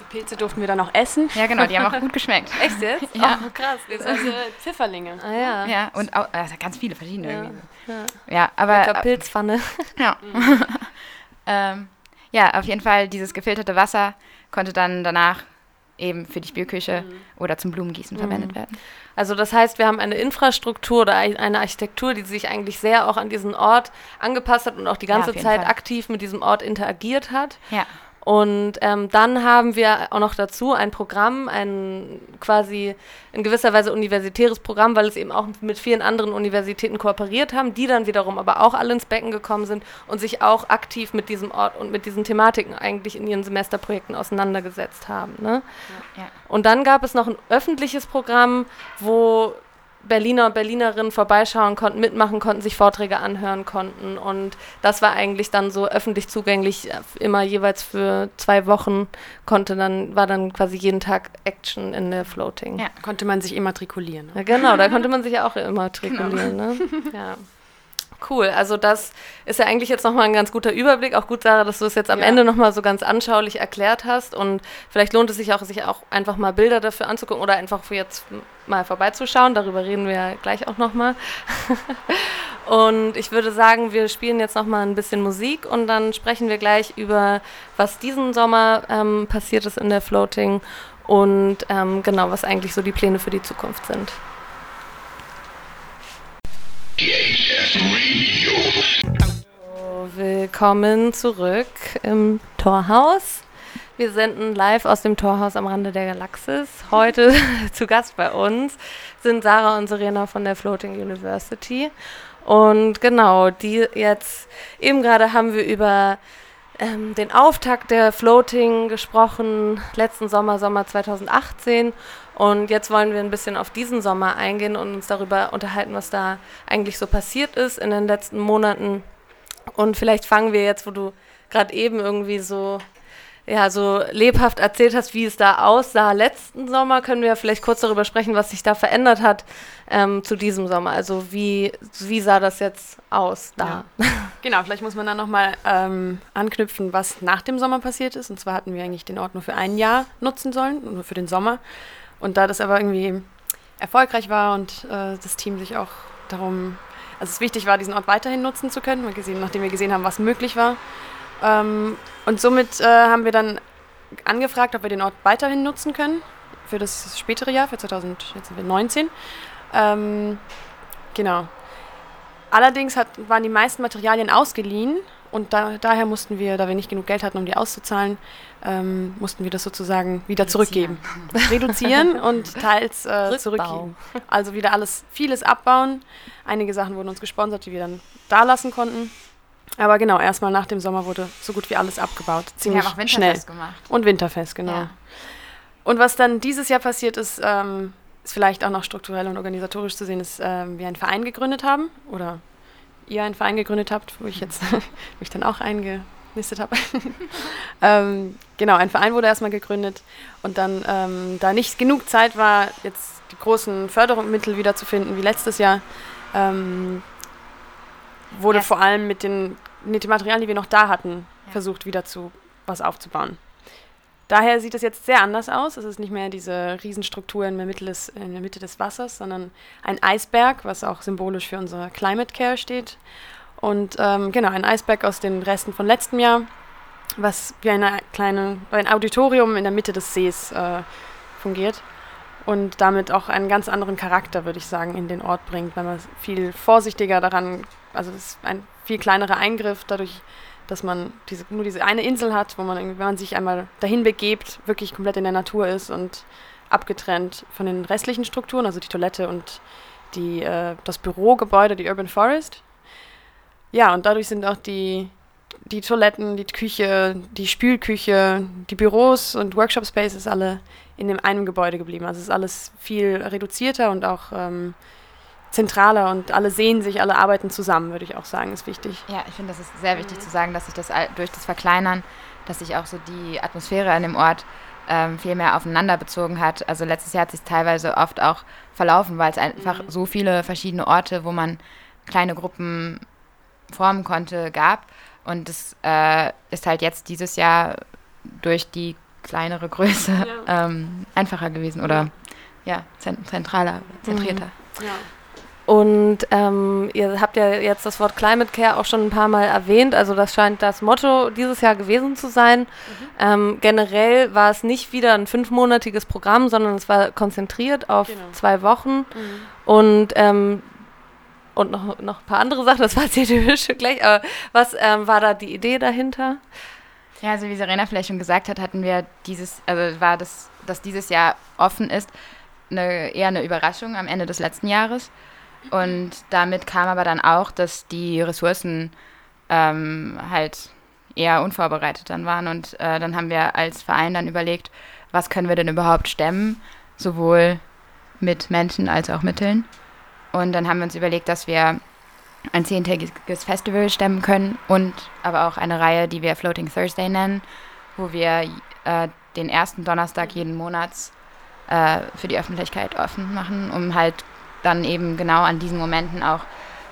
Die Pilze durften wir dann auch essen. Ja, genau, die haben auch gut geschmeckt. echt jetzt? Ja. Oh, krass. Also Pfifferlinge. Ah ja. Ja, und auch, also ganz viele verschiedene Ja, irgendwie. ja. Ja, aber Lecker Pilzpfanne. Ja. ähm, ja, auf jeden Fall, dieses gefilterte Wasser konnte dann danach eben für die Spülküche oder zum Blumengießen verwendet werden. Also das heißt, wir haben eine Infrastruktur oder ein- eine Architektur, die sich eigentlich sehr auch an diesen Ort angepasst hat und auch die Ja, ganze jeden Zeit Fall. aktiv mit diesem Ort interagiert hat. Ja. Und ähm, dann haben wir auch noch dazu ein Programm, ein quasi in gewisser Weise universitäres Programm, weil es eben auch mit vielen anderen Universitäten kooperiert haben, die dann wiederum aber auch alle ins Becken gekommen sind und sich auch aktiv mit diesem Ort und mit diesen Thematiken eigentlich in ihren Semesterprojekten auseinandergesetzt haben. Ne? Ja. Und dann gab es noch ein öffentliches Programm, wo Berliner und Berlinerinnen vorbeischauen konnten, mitmachen konnten, sich Vorträge anhören konnten. Und das war eigentlich dann so öffentlich zugänglich, äh, immer jeweils für zwei Wochen konnte dann, war dann quasi jeden Tag Action in der Floating. Ja. Konnte man sich immatrikulieren. Ne? Ja, genau, da konnte man sich ja auch immatrikulieren. Ne? Ja. Cool, also das ist ja eigentlich jetzt nochmal ein ganz guter Überblick. Auch gut, Sarah, dass du es jetzt am Ja. Ende nochmal so ganz anschaulich erklärt hast. Und vielleicht lohnt es sich auch, sich auch einfach mal Bilder dafür anzugucken oder einfach für jetzt mal vorbeizuschauen. Darüber reden wir ja gleich auch nochmal. und ich würde sagen, wir spielen jetzt nochmal ein bisschen Musik und dann sprechen wir gleich über, was diesen Sommer ähm, passiert ist in der Floating und ähm, genau, was eigentlich so die Pläne für die Zukunft sind. THF Radio. Willkommen zurück im Torhaus. Wir senden live aus dem Torhaus am Rande der Galaxis. Heute zu Gast bei uns sind Sarah und Serena von der Floating University. Und genau, die jetzt, eben gerade haben wir über ähm, den Auftakt der Floating gesprochen, letzten Sommer, Sommer 2018. Und jetzt wollen wir ein bisschen auf diesen Sommer eingehen und uns darüber unterhalten, was da eigentlich so passiert ist in den letzten Monaten. Und vielleicht fangen wir jetzt, wo du gerade eben irgendwie so ja, so lebhaft erzählt hast, wie es da aussah letzten Sommer, können wir vielleicht kurz darüber sprechen, was sich da verändert hat ähm, zu diesem Sommer. Also wie, wie sah das jetzt aus da? Ja. Genau, vielleicht muss man dann nochmal ähm, anknüpfen, was nach dem Sommer passiert ist. Und zwar hatten wir eigentlich den Ort nur für ein Jahr nutzen sollen, nur für den Sommer. Und da das aber irgendwie erfolgreich war und äh, das Team sich auch darum, also es wichtig war, diesen Ort weiterhin nutzen zu können, gesehen, nachdem wir gesehen haben, was möglich war. Ähm, und somit äh, haben wir dann angefragt, ob wir den Ort weiterhin nutzen können für das spätere Jahr, für 2019. Ähm, genau. Allerdings hat, waren die meisten Materialien ausgeliehen und da, daher mussten wir, da wir nicht genug Geld hatten, um die auszuzahlen, ähm, mussten wir das sozusagen wieder zurückgeben. Reduzieren und teils äh, zurückgeben. Also wieder alles, vieles abbauen. Einige Sachen wurden uns gesponsert, die wir dann da lassen konnten. Aber genau, erstmal nach dem Sommer wurde so gut wie alles abgebaut. Ziemlich wir haben auch schnell. Gemacht. Und Winterfest, genau. Ja. Und was dann dieses Jahr passiert ist, ähm, ist vielleicht auch noch strukturell und organisatorisch zu sehen, ist, ähm, wir einen Verein gegründet haben oder ihr einen Verein gegründet habt, wo ich jetzt wo ich dann auch eingelistet habe. ähm, genau, ein Verein wurde erstmal gegründet und dann, ähm, da nicht genug Zeit war, jetzt die großen Förderungsmittel wiederzufinden wie letztes Jahr, ähm, wurde Ja. vor allem mit den, mit den Materialien, die wir noch da hatten, Ja. versucht, wieder zu was aufzubauen. Daher sieht es jetzt sehr anders aus. Es ist nicht mehr diese Riesenstruktur in der, Mitte des, der Mitte des Wassers, sondern ein Eisberg, was auch symbolisch für unser Climate Care steht. Und ähm, genau, ein Eisberg aus den Resten von letztem Jahr, was wie eine kleine, ein Auditorium in der Mitte des Sees äh, fungiert und damit auch einen ganz anderen Charakter, würde ich sagen, in den Ort bringt, weil man viel vorsichtiger daran, also es ist ein viel kleinerer Eingriff dadurch, dass man diese, nur diese eine Insel hat, wo man, wenn man sich einmal dahin begebt, wirklich komplett in der Natur ist und abgetrennt von den restlichen Strukturen, also die Toilette und die, äh, das Bürogebäude, die Urban Forest. Ja, und dadurch sind auch die, die Toiletten, die Küche, die Spülküche, die Büros und Workshop Spaces alle in dem einen Gebäude geblieben. Also es ist alles viel reduzierter und auch ähm, zentraler und alle sehen sich, alle arbeiten zusammen, würde ich auch sagen, ist wichtig. Ja, ich finde, das ist sehr wichtig zu sagen, dass sich das durch das Verkleinern, dass sich auch so die Atmosphäre an dem Ort ähm, viel mehr aufeinander bezogen hat. Also letztes Jahr hat sich teilweise oft auch verlaufen, weil es einfach so viele verschiedene Orte, wo man kleine Gruppen formen konnte, gab. Und das äh, ist halt jetzt dieses Jahr durch die kleinere Größe ähm, einfacher gewesen oder ja, zent zentraler, zentrierter. Und ähm, ihr habt ja jetzt das Wort Climate Care auch schon ein paar Mal erwähnt. Also das scheint das Motto dieses Jahr gewesen zu sein. Ähm, generell war es nicht wieder ein fünfmonatiges Programm, sondern es war konzentriert auf Genau. zwei Wochen. Und ähm, und noch, noch ein paar andere Sachen, das war jetzt hier gleich, aber was ähm, war da die Idee dahinter? Ja, also wie Serena vielleicht schon gesagt hat, hatten wir dieses, also war das, dass dieses Jahr offen ist, eine, eher eine Überraschung am Ende des letzten Jahres. Und damit kam aber dann auch, dass die Ressourcen ähm, halt eher unvorbereitet dann waren. Und äh, dann haben wir als Verein dann überlegt, was können wir denn überhaupt stemmen, sowohl mit Menschen als auch Mitteln. Und dann haben wir uns überlegt, dass wir ein zehntägiges Festival stemmen können und aber auch eine Reihe, die wir Floating Thursday nennen, wo wir äh, den ersten Donnerstag jeden Monats äh, für die Öffentlichkeit offen machen, um halt dann eben genau an diesen Momenten auch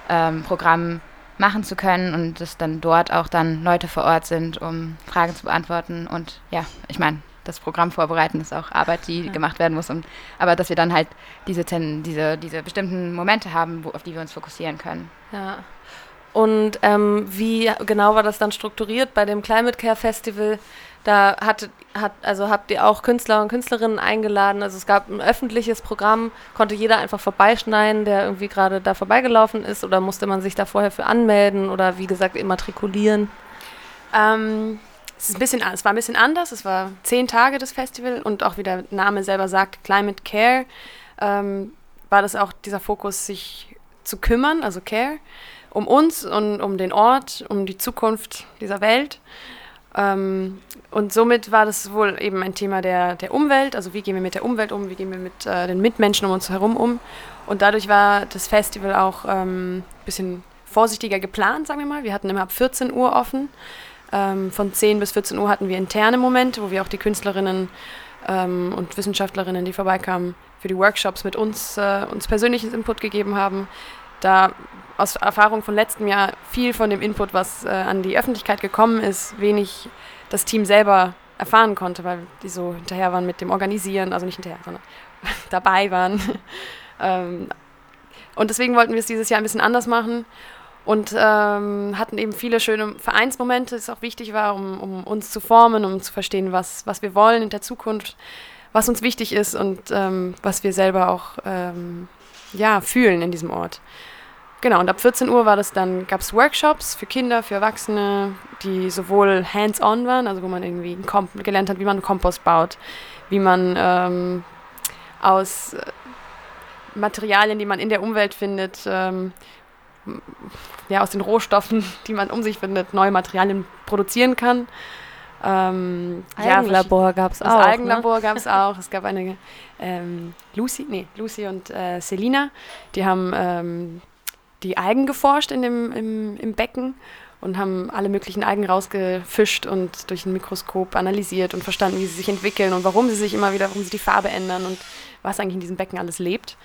ähm, Programm machen zu können und dass dann dort auch dann Leute vor Ort sind, um Fragen zu beantworten und ja, ich meine, das Programm vorbereiten ist auch Arbeit, die gemacht werden muss, und, aber dass wir dann halt diese, diese, diese bestimmten Momente haben, wo, auf die wir uns fokussieren können. Ja. Und ähm, wie genau war das dann strukturiert bei dem Climate Care Festival? Da hat, hat, also habt ihr auch Künstler und Künstlerinnen eingeladen. Also es gab ein öffentliches Programm, konnte jeder einfach vorbeischneiden, der irgendwie gerade da vorbeigelaufen ist, oder musste man sich da vorher für anmelden oder wie gesagt immatrikulieren? Ähm, es, ist ein bisschen, es war ein bisschen anders. Es war zehn Tage das Festival und auch wie der Name selber sagt, Climate Care, ähm, war das auch dieser Fokus, sich zu kümmern, also Care, um uns und um den Ort, um die Zukunft dieser Welt. Ähm, und somit war das wohl eben ein Thema der, der Umwelt, also wie gehen wir mit der Umwelt um, wie gehen wir mit äh, den Mitmenschen um uns herum um. Und dadurch war das Festival auch ein ähm, bisschen vorsichtiger geplant, sagen wir mal. Wir hatten immer ab 14 Uhr offen Ähm, von 10 bis 14 Uhr hatten wir interne Momente, wo wir auch die Künstlerinnen ähm, und Wissenschaftlerinnen, die vorbeikamen, für die Workshops mit uns, äh, uns persönliches Input gegeben haben. Da aus Erfahrung von letztem Jahr viel von dem Input, was äh, an die Öffentlichkeit gekommen ist, wenig das Team selber erfahren konnte, weil die so hinterher waren mit dem Organisieren, also nicht hinterher, sondern dabei waren. ähm, und deswegen wollten wir es dieses Jahr ein bisschen anders machen und ähm, hatten eben viele schöne Vereinsmomente, das auch wichtig war, um, um, uns zu formen, um zu verstehen, was, was wir wollen in der Zukunft, was uns wichtig ist und ähm, was wir selber auch ähm, ja, fühlen in diesem Ort. Genau, und ab 14 Uhr war das dann, gab es Workshops für Kinder, für Erwachsene, die sowohl hands-on waren, also wo man irgendwie gelernt hat, wie man Kompost baut, wie man ähm, aus äh, Materialien, die man in der Umwelt findet, ähm, ja, aus den Rohstoffen, die man um sich findet, neue Materialien produzieren kann. Ähm, Algenlabor ja, gab es auch. Das Algenlabor ne? gab es auch. Es gab eine ähm, Lucy, nee, Lucy und äh, Selina, die haben ähm, die Algen geforscht in dem, im, im Becken und haben alle möglichen Algen rausgefischt und durch ein Mikroskop analysiert und verstanden, wie sie sich entwickeln und warum sie sich immer wieder, warum sie die Farbe ändern und was eigentlich in diesem Becken alles lebt.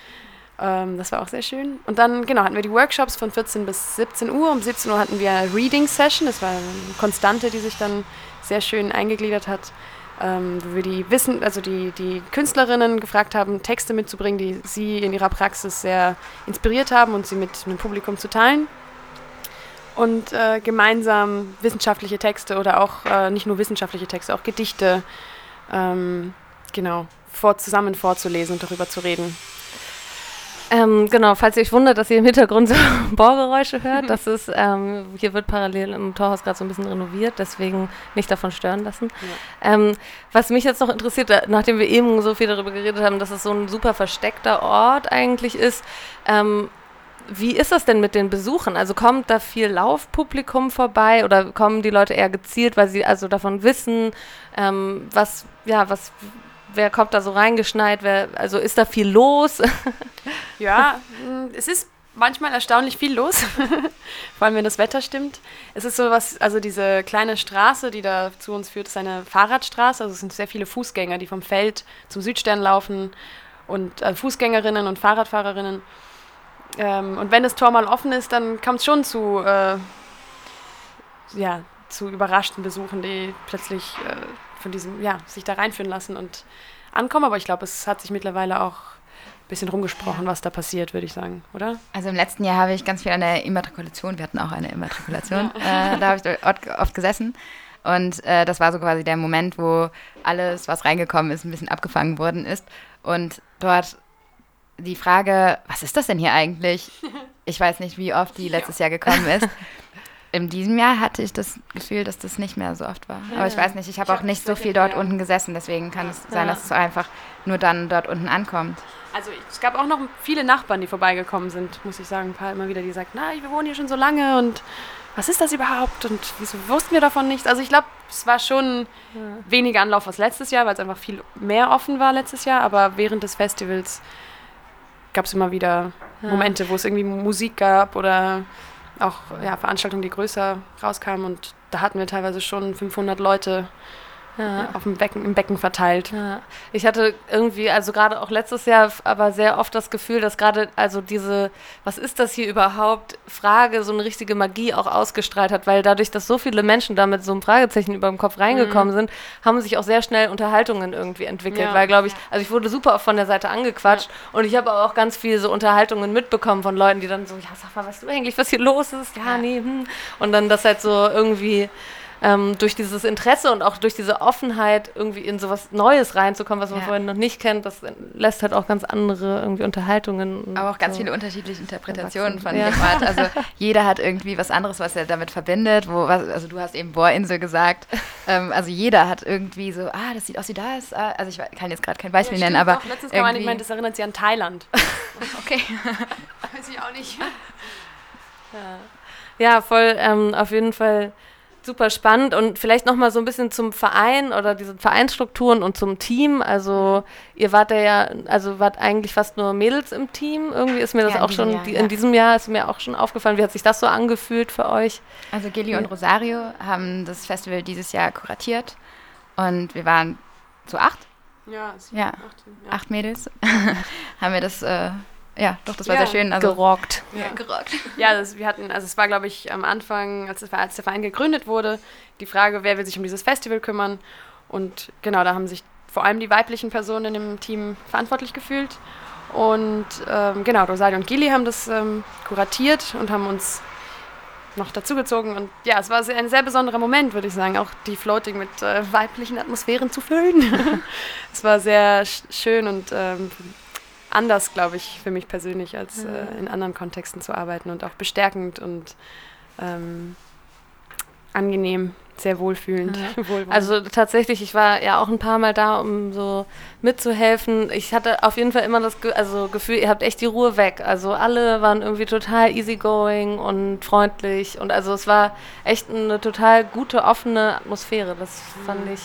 Ähm, das war auch sehr schön. Und dann, genau, hatten wir die Workshops von 14 bis 17 Uhr. Um 17 Uhr hatten wir eine Reading Session. Das war eine Konstante, die sich dann sehr schön eingegliedert hat. Ähm, wo wir die Wissen, also die, die Künstlerinnen gefragt haben, Texte mitzubringen, die sie in ihrer Praxis sehr inspiriert haben und sie mit dem Publikum zu teilen. Und äh, gemeinsam wissenschaftliche Texte oder auch äh, nicht nur wissenschaftliche Texte, auch Gedichte, ähm, genau, vor, zusammen vorzulesen und darüber zu reden. Ähm, genau, falls ihr euch wundert, dass ihr im Hintergrund so Bohrgeräusche hört, das ist, ähm, hier wird parallel im Torhaus gerade so ein bisschen renoviert, deswegen nicht davon stören lassen. Ja. Ähm, was mich jetzt noch interessiert, nachdem wir eben so viel darüber geredet haben, dass es so ein super versteckter Ort eigentlich ist, ähm, wie ist das denn mit den Besuchen? Also kommt da viel Laufpublikum vorbei oder kommen die Leute eher gezielt, weil sie also davon wissen, ähm, was, ja, was, wer kommt da so reingeschneit, wer, also ist da viel los? ja, mm, es ist manchmal erstaunlich viel los, vor allem wenn das Wetter stimmt. Es ist so was, also diese kleine Straße, die da zu uns führt, ist eine Fahrradstraße, also es sind sehr viele Fußgänger, die vom Feld zum Südstern laufen und äh, Fußgängerinnen und Fahrradfahrerinnen. Ähm, und wenn das Tor mal offen ist, dann kommt es schon zu, äh, ja, zu überraschten Besuchen, die plötzlich äh, von diesem, ja, sich da reinführen lassen und ankommen. Aber ich glaube, es hat sich mittlerweile auch ein bisschen rumgesprochen, was da passiert, würde ich sagen, oder? Also im letzten Jahr habe ich ganz viel an der Immatrikulation, wir hatten auch eine Immatrikulation, ja. äh, da habe ich oft, oft gesessen. Und äh, das war so quasi der Moment, wo alles, was reingekommen ist, ein bisschen abgefangen worden ist. Und dort die Frage, was ist das denn hier eigentlich? Ich weiß nicht, wie oft die letztes Jahr gekommen ist. In diesem Jahr hatte ich das Gefühl, dass das nicht mehr so oft war. Aber ich weiß nicht, ich habe auch nicht so viel dort unten gesessen, deswegen kann es sein, dass es einfach nur dann dort unten ankommt. Also es gab auch noch viele Nachbarn, die vorbeigekommen sind, muss ich sagen. Ein paar immer wieder, die sagten, na, wir wohnen hier schon so lange und was ist das überhaupt und wieso wussten wir davon nichts? Also ich glaube, es war schon ja. weniger Anlauf als letztes Jahr, weil es einfach viel mehr offen war letztes Jahr, aber während des Festivals gab es immer wieder ja. Momente, wo es irgendwie Musik gab oder auch ja, Veranstaltungen, die größer rauskamen. Und da hatten wir teilweise schon 500 Leute ja. auf dem Becken, im Becken verteilt. Ja. Ich hatte irgendwie, also gerade auch letztes Jahr, aber sehr oft das Gefühl, dass gerade also diese, was ist das hier überhaupt, Frage so eine richtige Magie auch ausgestrahlt hat, weil dadurch, dass so viele Menschen da mit so einem Fragezeichen über dem Kopf reingekommen mhm. sind, haben sich auch sehr schnell Unterhaltungen irgendwie entwickelt, ja. weil glaube ich, also ich wurde super oft von der Seite angequatscht und ich habe auch ganz viele so Unterhaltungen mitbekommen von Leuten, die dann so, ja sag mal, weißt du eigentlich, was hier los ist? Ja, nee, hm. Und dann das halt so irgendwie ähm, durch dieses Interesse und auch durch diese Offenheit irgendwie in sowas Neues reinzukommen, was man ja. vorhin noch nicht kennt, das lässt halt auch ganz andere irgendwie Unterhaltungen. Aber auch ganz so viele unterschiedliche Interpretationen von ja. dem Ort. Also jeder hat irgendwie was anderes, was er damit verbindet. Wo, also du hast eben Bohrinsel gesagt. Ähm, also jeder hat irgendwie so, ah, das sieht aus wie das. Ah, also ich kann jetzt gerade kein Beispiel ja, nennen, aber. Auch. Letztens kam man, das erinnert sich an Thailand. okay. Weiß ich auch nicht. Ja, ja voll, ähm, auf jeden Fall super spannend und vielleicht noch mal so ein bisschen zum Verein oder diesen Vereinsstrukturen und zum Team. Also ihr wart ja, also wart eigentlich fast nur Mädels im Team. Irgendwie ist mir das Ja, auch schon, Jahr, die, ja. in diesem Jahr ist mir auch schon aufgefallen. Wie hat sich das so angefühlt für euch? Also Gilly und Rosario haben das Festival dieses Jahr kuratiert und wir waren zu acht, Ja, es Ja. acht, ja. acht Mädels, haben wir das, äh, ja, doch, das war Ja, sehr schön. Also, Gerockt. Ja. gerockt. Ja, das, wir hatten, also es war, glaube ich, am Anfang, als, das, als der Verein gegründet wurde, die Frage, wer will sich um dieses Festival kümmern. Und genau, da haben sich vor allem die weiblichen Personen im Team verantwortlich gefühlt. Und ähm, genau, Rosario und Gili haben das ähm, kuratiert und haben uns noch dazugezogen. Und ja, es war sehr, ein sehr besonderer Moment, würde ich sagen, auch die Floating mit äh, weiblichen Atmosphären zu füllen. es war sehr sch schön und ähm, anders, glaube ich, für mich persönlich, als äh, in anderen Kontexten zu arbeiten und auch bestärkend und ähm, angenehm, sehr wohlfühlend. Wohlwollend. Also tatsächlich, ich war ja auch ein paar Mal da, um so mitzuhelfen. Ich hatte auf jeden Fall immer das Ge also Gefühl, ihr habt echt die Ruhe weg. Also alle waren irgendwie total easygoing und freundlich und also es war echt eine total gute, offene Atmosphäre. Das fand ich,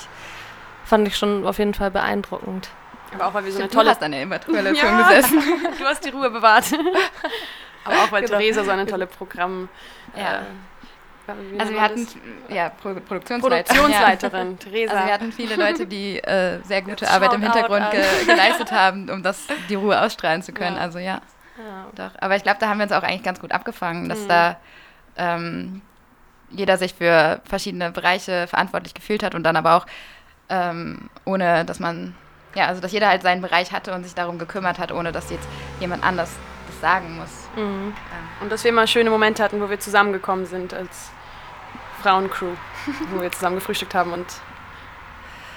fand ich schon auf jeden Fall beeindruckend. Aber auch weil wir so eine Du tolle hast an der Immatrikulation Ja. gesessen. Du hast die Ruhe bewahrt. Aber auch weil Genau. Theresa so eine tolle Programm. Ja. Äh, Also wir hatten, ja, Pro Produktionsleiterin. Produktionsleiterin, Ja. Theresa. Also wir hatten viele Leute, die äh, sehr gute Jetzt Arbeit im Hintergrund ge geleistet haben, um das die Ruhe ausstrahlen zu können. Ja. Also ja, Ja. doch. Aber ich glaube, da haben wir uns auch eigentlich ganz gut abgefangen, dass Mhm. da ähm, jeder sich für verschiedene Bereiche verantwortlich gefühlt hat und dann aber auch ähm, ohne, dass man, ja, also dass jeder halt seinen Bereich hatte und sich darum gekümmert hat, ohne dass jetzt jemand anders das sagen muss. Mhm. Und dass wir immer schöne Momente hatten, wo wir zusammengekommen sind als Frauencrew, wo wir zusammen gefrühstückt haben und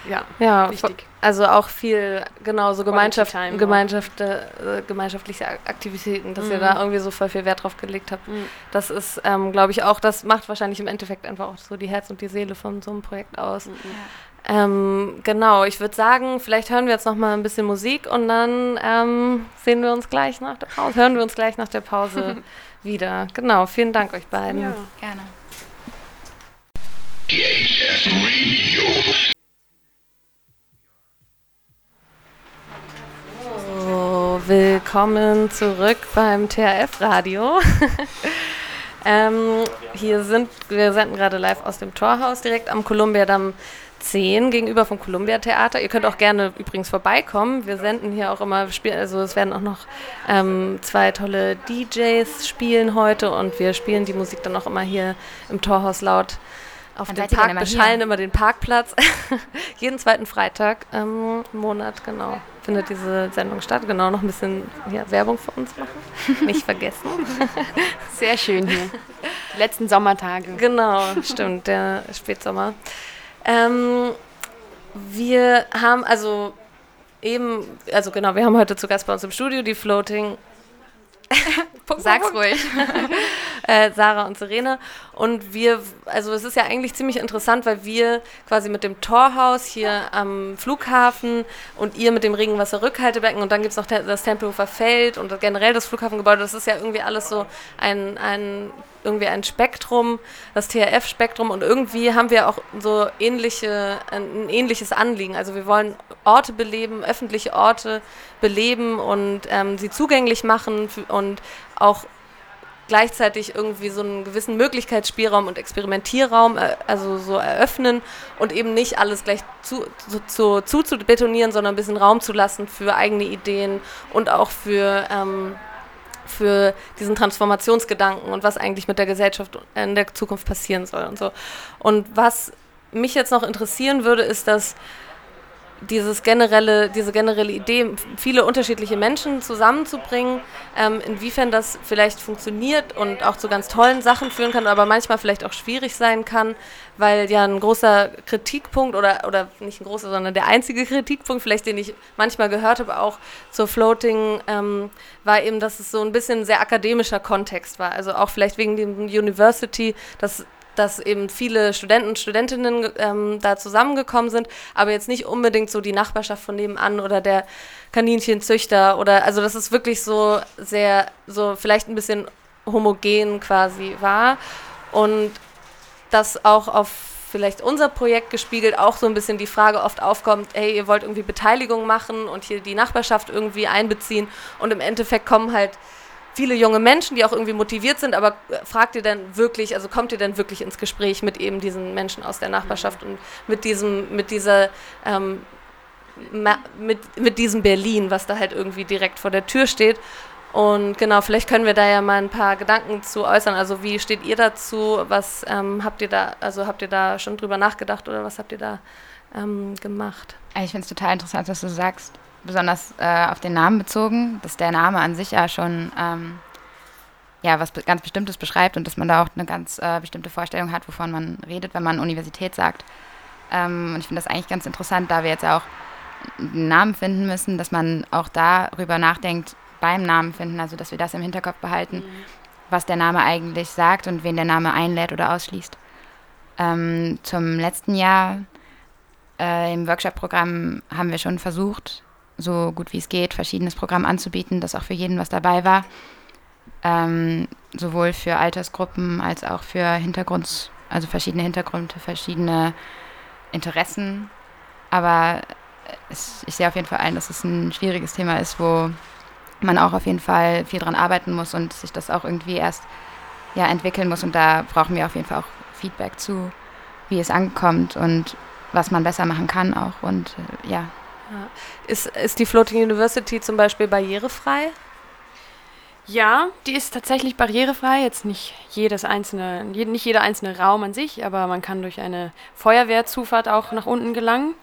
ja, Ja, wichtig. Also auch viel, genau, so Gemeinschaft. Gemeinschaft, äh, gemeinschaftliche Ak- Aktivitäten, dass ihr Mhm. da irgendwie so voll viel Wert drauf gelegt habt. Mhm. Das ist, ähm, glaube ich, auch, das macht wahrscheinlich im Endeffekt einfach auch so die Herz und die Seele von so einem Projekt aus. Ähm, genau, ich würde sagen, vielleicht hören wir jetzt noch mal ein bisschen Musik und dann ähm, sehen wir uns gleich nach der Pause, hören wir uns gleich nach der Pause wieder. Genau, vielen Dank euch beiden. Ja. Gerne. Radio. So, willkommen zurück beim THF-Radio. ähm, hier sind, wir senden gerade live aus dem Torhaus direkt am Kolumbiadamm 10 gegenüber vom Columbia Theater. Ihr könnt auch gerne übrigens vorbeikommen. Wir senden hier auch immer, also es werden auch noch ähm, zwei tolle DJs spielen heute und wir spielen die Musik dann auch immer hier im Torhaus laut auf dem Park, immer hier? beschallen immer den Parkplatz. Jeden zweiten Freitag ähm, im Monat, genau, findet diese Sendung statt. Genau, noch ein bisschen ja, Werbung für uns machen. Nicht vergessen. Sehr schön hier. Die letzten Sommertage. Genau, stimmt, der Spätsommer. Ähm, wir haben also eben, also genau, wir haben heute zu Gast bei uns im Studio die Floating. Punkt, Sag's Punkt, ruhig. äh, Sarah und Serene. Und wir, also es ist ja eigentlich ziemlich interessant, weil wir quasi mit dem Torhaus hier am Flughafen und ihr mit dem Regenwasser-Rückhaltebecken und dann gibt es noch das Tempelhofer Feld und generell das Flughafengebäude, das ist ja irgendwie alles so ein, ein irgendwie ein Spektrum, das THF-Spektrum und irgendwie haben wir auch so ähnliche, ein, ähnliches Anliegen. Also wir wollen Orte beleben, öffentliche Orte beleben und ähm, sie zugänglich machen und auch gleichzeitig irgendwie so einen gewissen Möglichkeitsspielraum und Experimentierraum äh, also so eröffnen und eben nicht alles gleich zu, zu, zu, zu, sondern ein bisschen Raum zu lassen für eigene Ideen und auch für, ähm, für diesen Transformationsgedanken und was eigentlich mit der Gesellschaft in der Zukunft passieren soll und so. Und was mich jetzt noch interessieren würde, ist, dass dieses generelle, diese generelle Idee, viele unterschiedliche Menschen zusammenzubringen, ähm, inwiefern das vielleicht funktioniert und auch zu ganz tollen Sachen führen kann, aber manchmal vielleicht auch schwierig sein kann, weil ja ein großer Kritikpunkt oder, oder nicht ein großer, sondern der einzige Kritikpunkt, vielleicht den ich manchmal gehört habe, auch zur Floating, ähm, war eben, dass es so ein bisschen ein sehr akademischer Kontext war. Also auch vielleicht wegen dem University, dass dass eben viele Studenten und Studentinnen ähm, da zusammengekommen sind, aber jetzt nicht unbedingt so die Nachbarschaft von nebenan oder der Kaninchenzüchter oder also dass es wirklich so sehr, so vielleicht ein bisschen homogen quasi war. Und dass auch auf vielleicht unser Projekt gespiegelt auch so ein bisschen die Frage oft aufkommt, hey, ihr wollt irgendwie Beteiligung machen und hier die Nachbarschaft irgendwie einbeziehen und im Endeffekt kommen halt viele junge Menschen, die auch irgendwie motiviert sind, aber äh, fragt ihr denn wirklich, also kommt ihr denn wirklich ins Gespräch mit eben diesen Menschen aus der Nachbarschaft und mit diesem, mit dieser, ähm, mit, mit diesem Berlin, was da halt irgendwie direkt vor der Tür steht. Und genau, vielleicht können wir da ja mal ein paar Gedanken zu äußern. Also wie steht ihr dazu? Was ähm, habt ihr da, also habt ihr da schon drüber nachgedacht oder was habt ihr da ähm, gemacht? Ich finde es total interessant, was du sagst, besonders äh, auf den Namen bezogen, dass der Name an sich ja schon ähm, ja, was ganz Bestimmtes beschreibt und dass man da auch eine ganz äh, bestimmte Vorstellung hat, wovon man redet, wenn man Universität sagt. Ähm, und ich finde das eigentlich ganz interessant, da wir jetzt ja auch einen Namen finden müssen, dass man auch darüber nachdenkt beim Namen finden, also dass wir das im Hinterkopf behalten, mhm. was der Name eigentlich sagt und wen der Name einlädt oder ausschließt. Ähm, zum letzten Jahr äh, im Workshop-Programm haben wir schon versucht, so gut wie es geht, verschiedenes Programm anzubieten, dass auch für jeden was dabei war. Ähm, sowohl für Altersgruppen als auch für Hintergrunds, also verschiedene Hintergründe, verschiedene Interessen. Aber es, ich sehe auf jeden Fall ein, dass es ein schwieriges Thema ist, wo man auch auf jeden Fall viel dran arbeiten muss und sich das auch irgendwie erst ja, entwickeln muss. Und da brauchen wir auf jeden Fall auch Feedback zu, wie es ankommt und was man besser machen kann auch. Und äh, ist, ist die Floating University zum Beispiel barrierefrei? Ja, die ist tatsächlich barrierefrei. Jetzt nicht jedes einzelne, nicht jeder einzelne Raum an sich, aber man kann durch eine Feuerwehrzufahrt auch nach unten gelangen.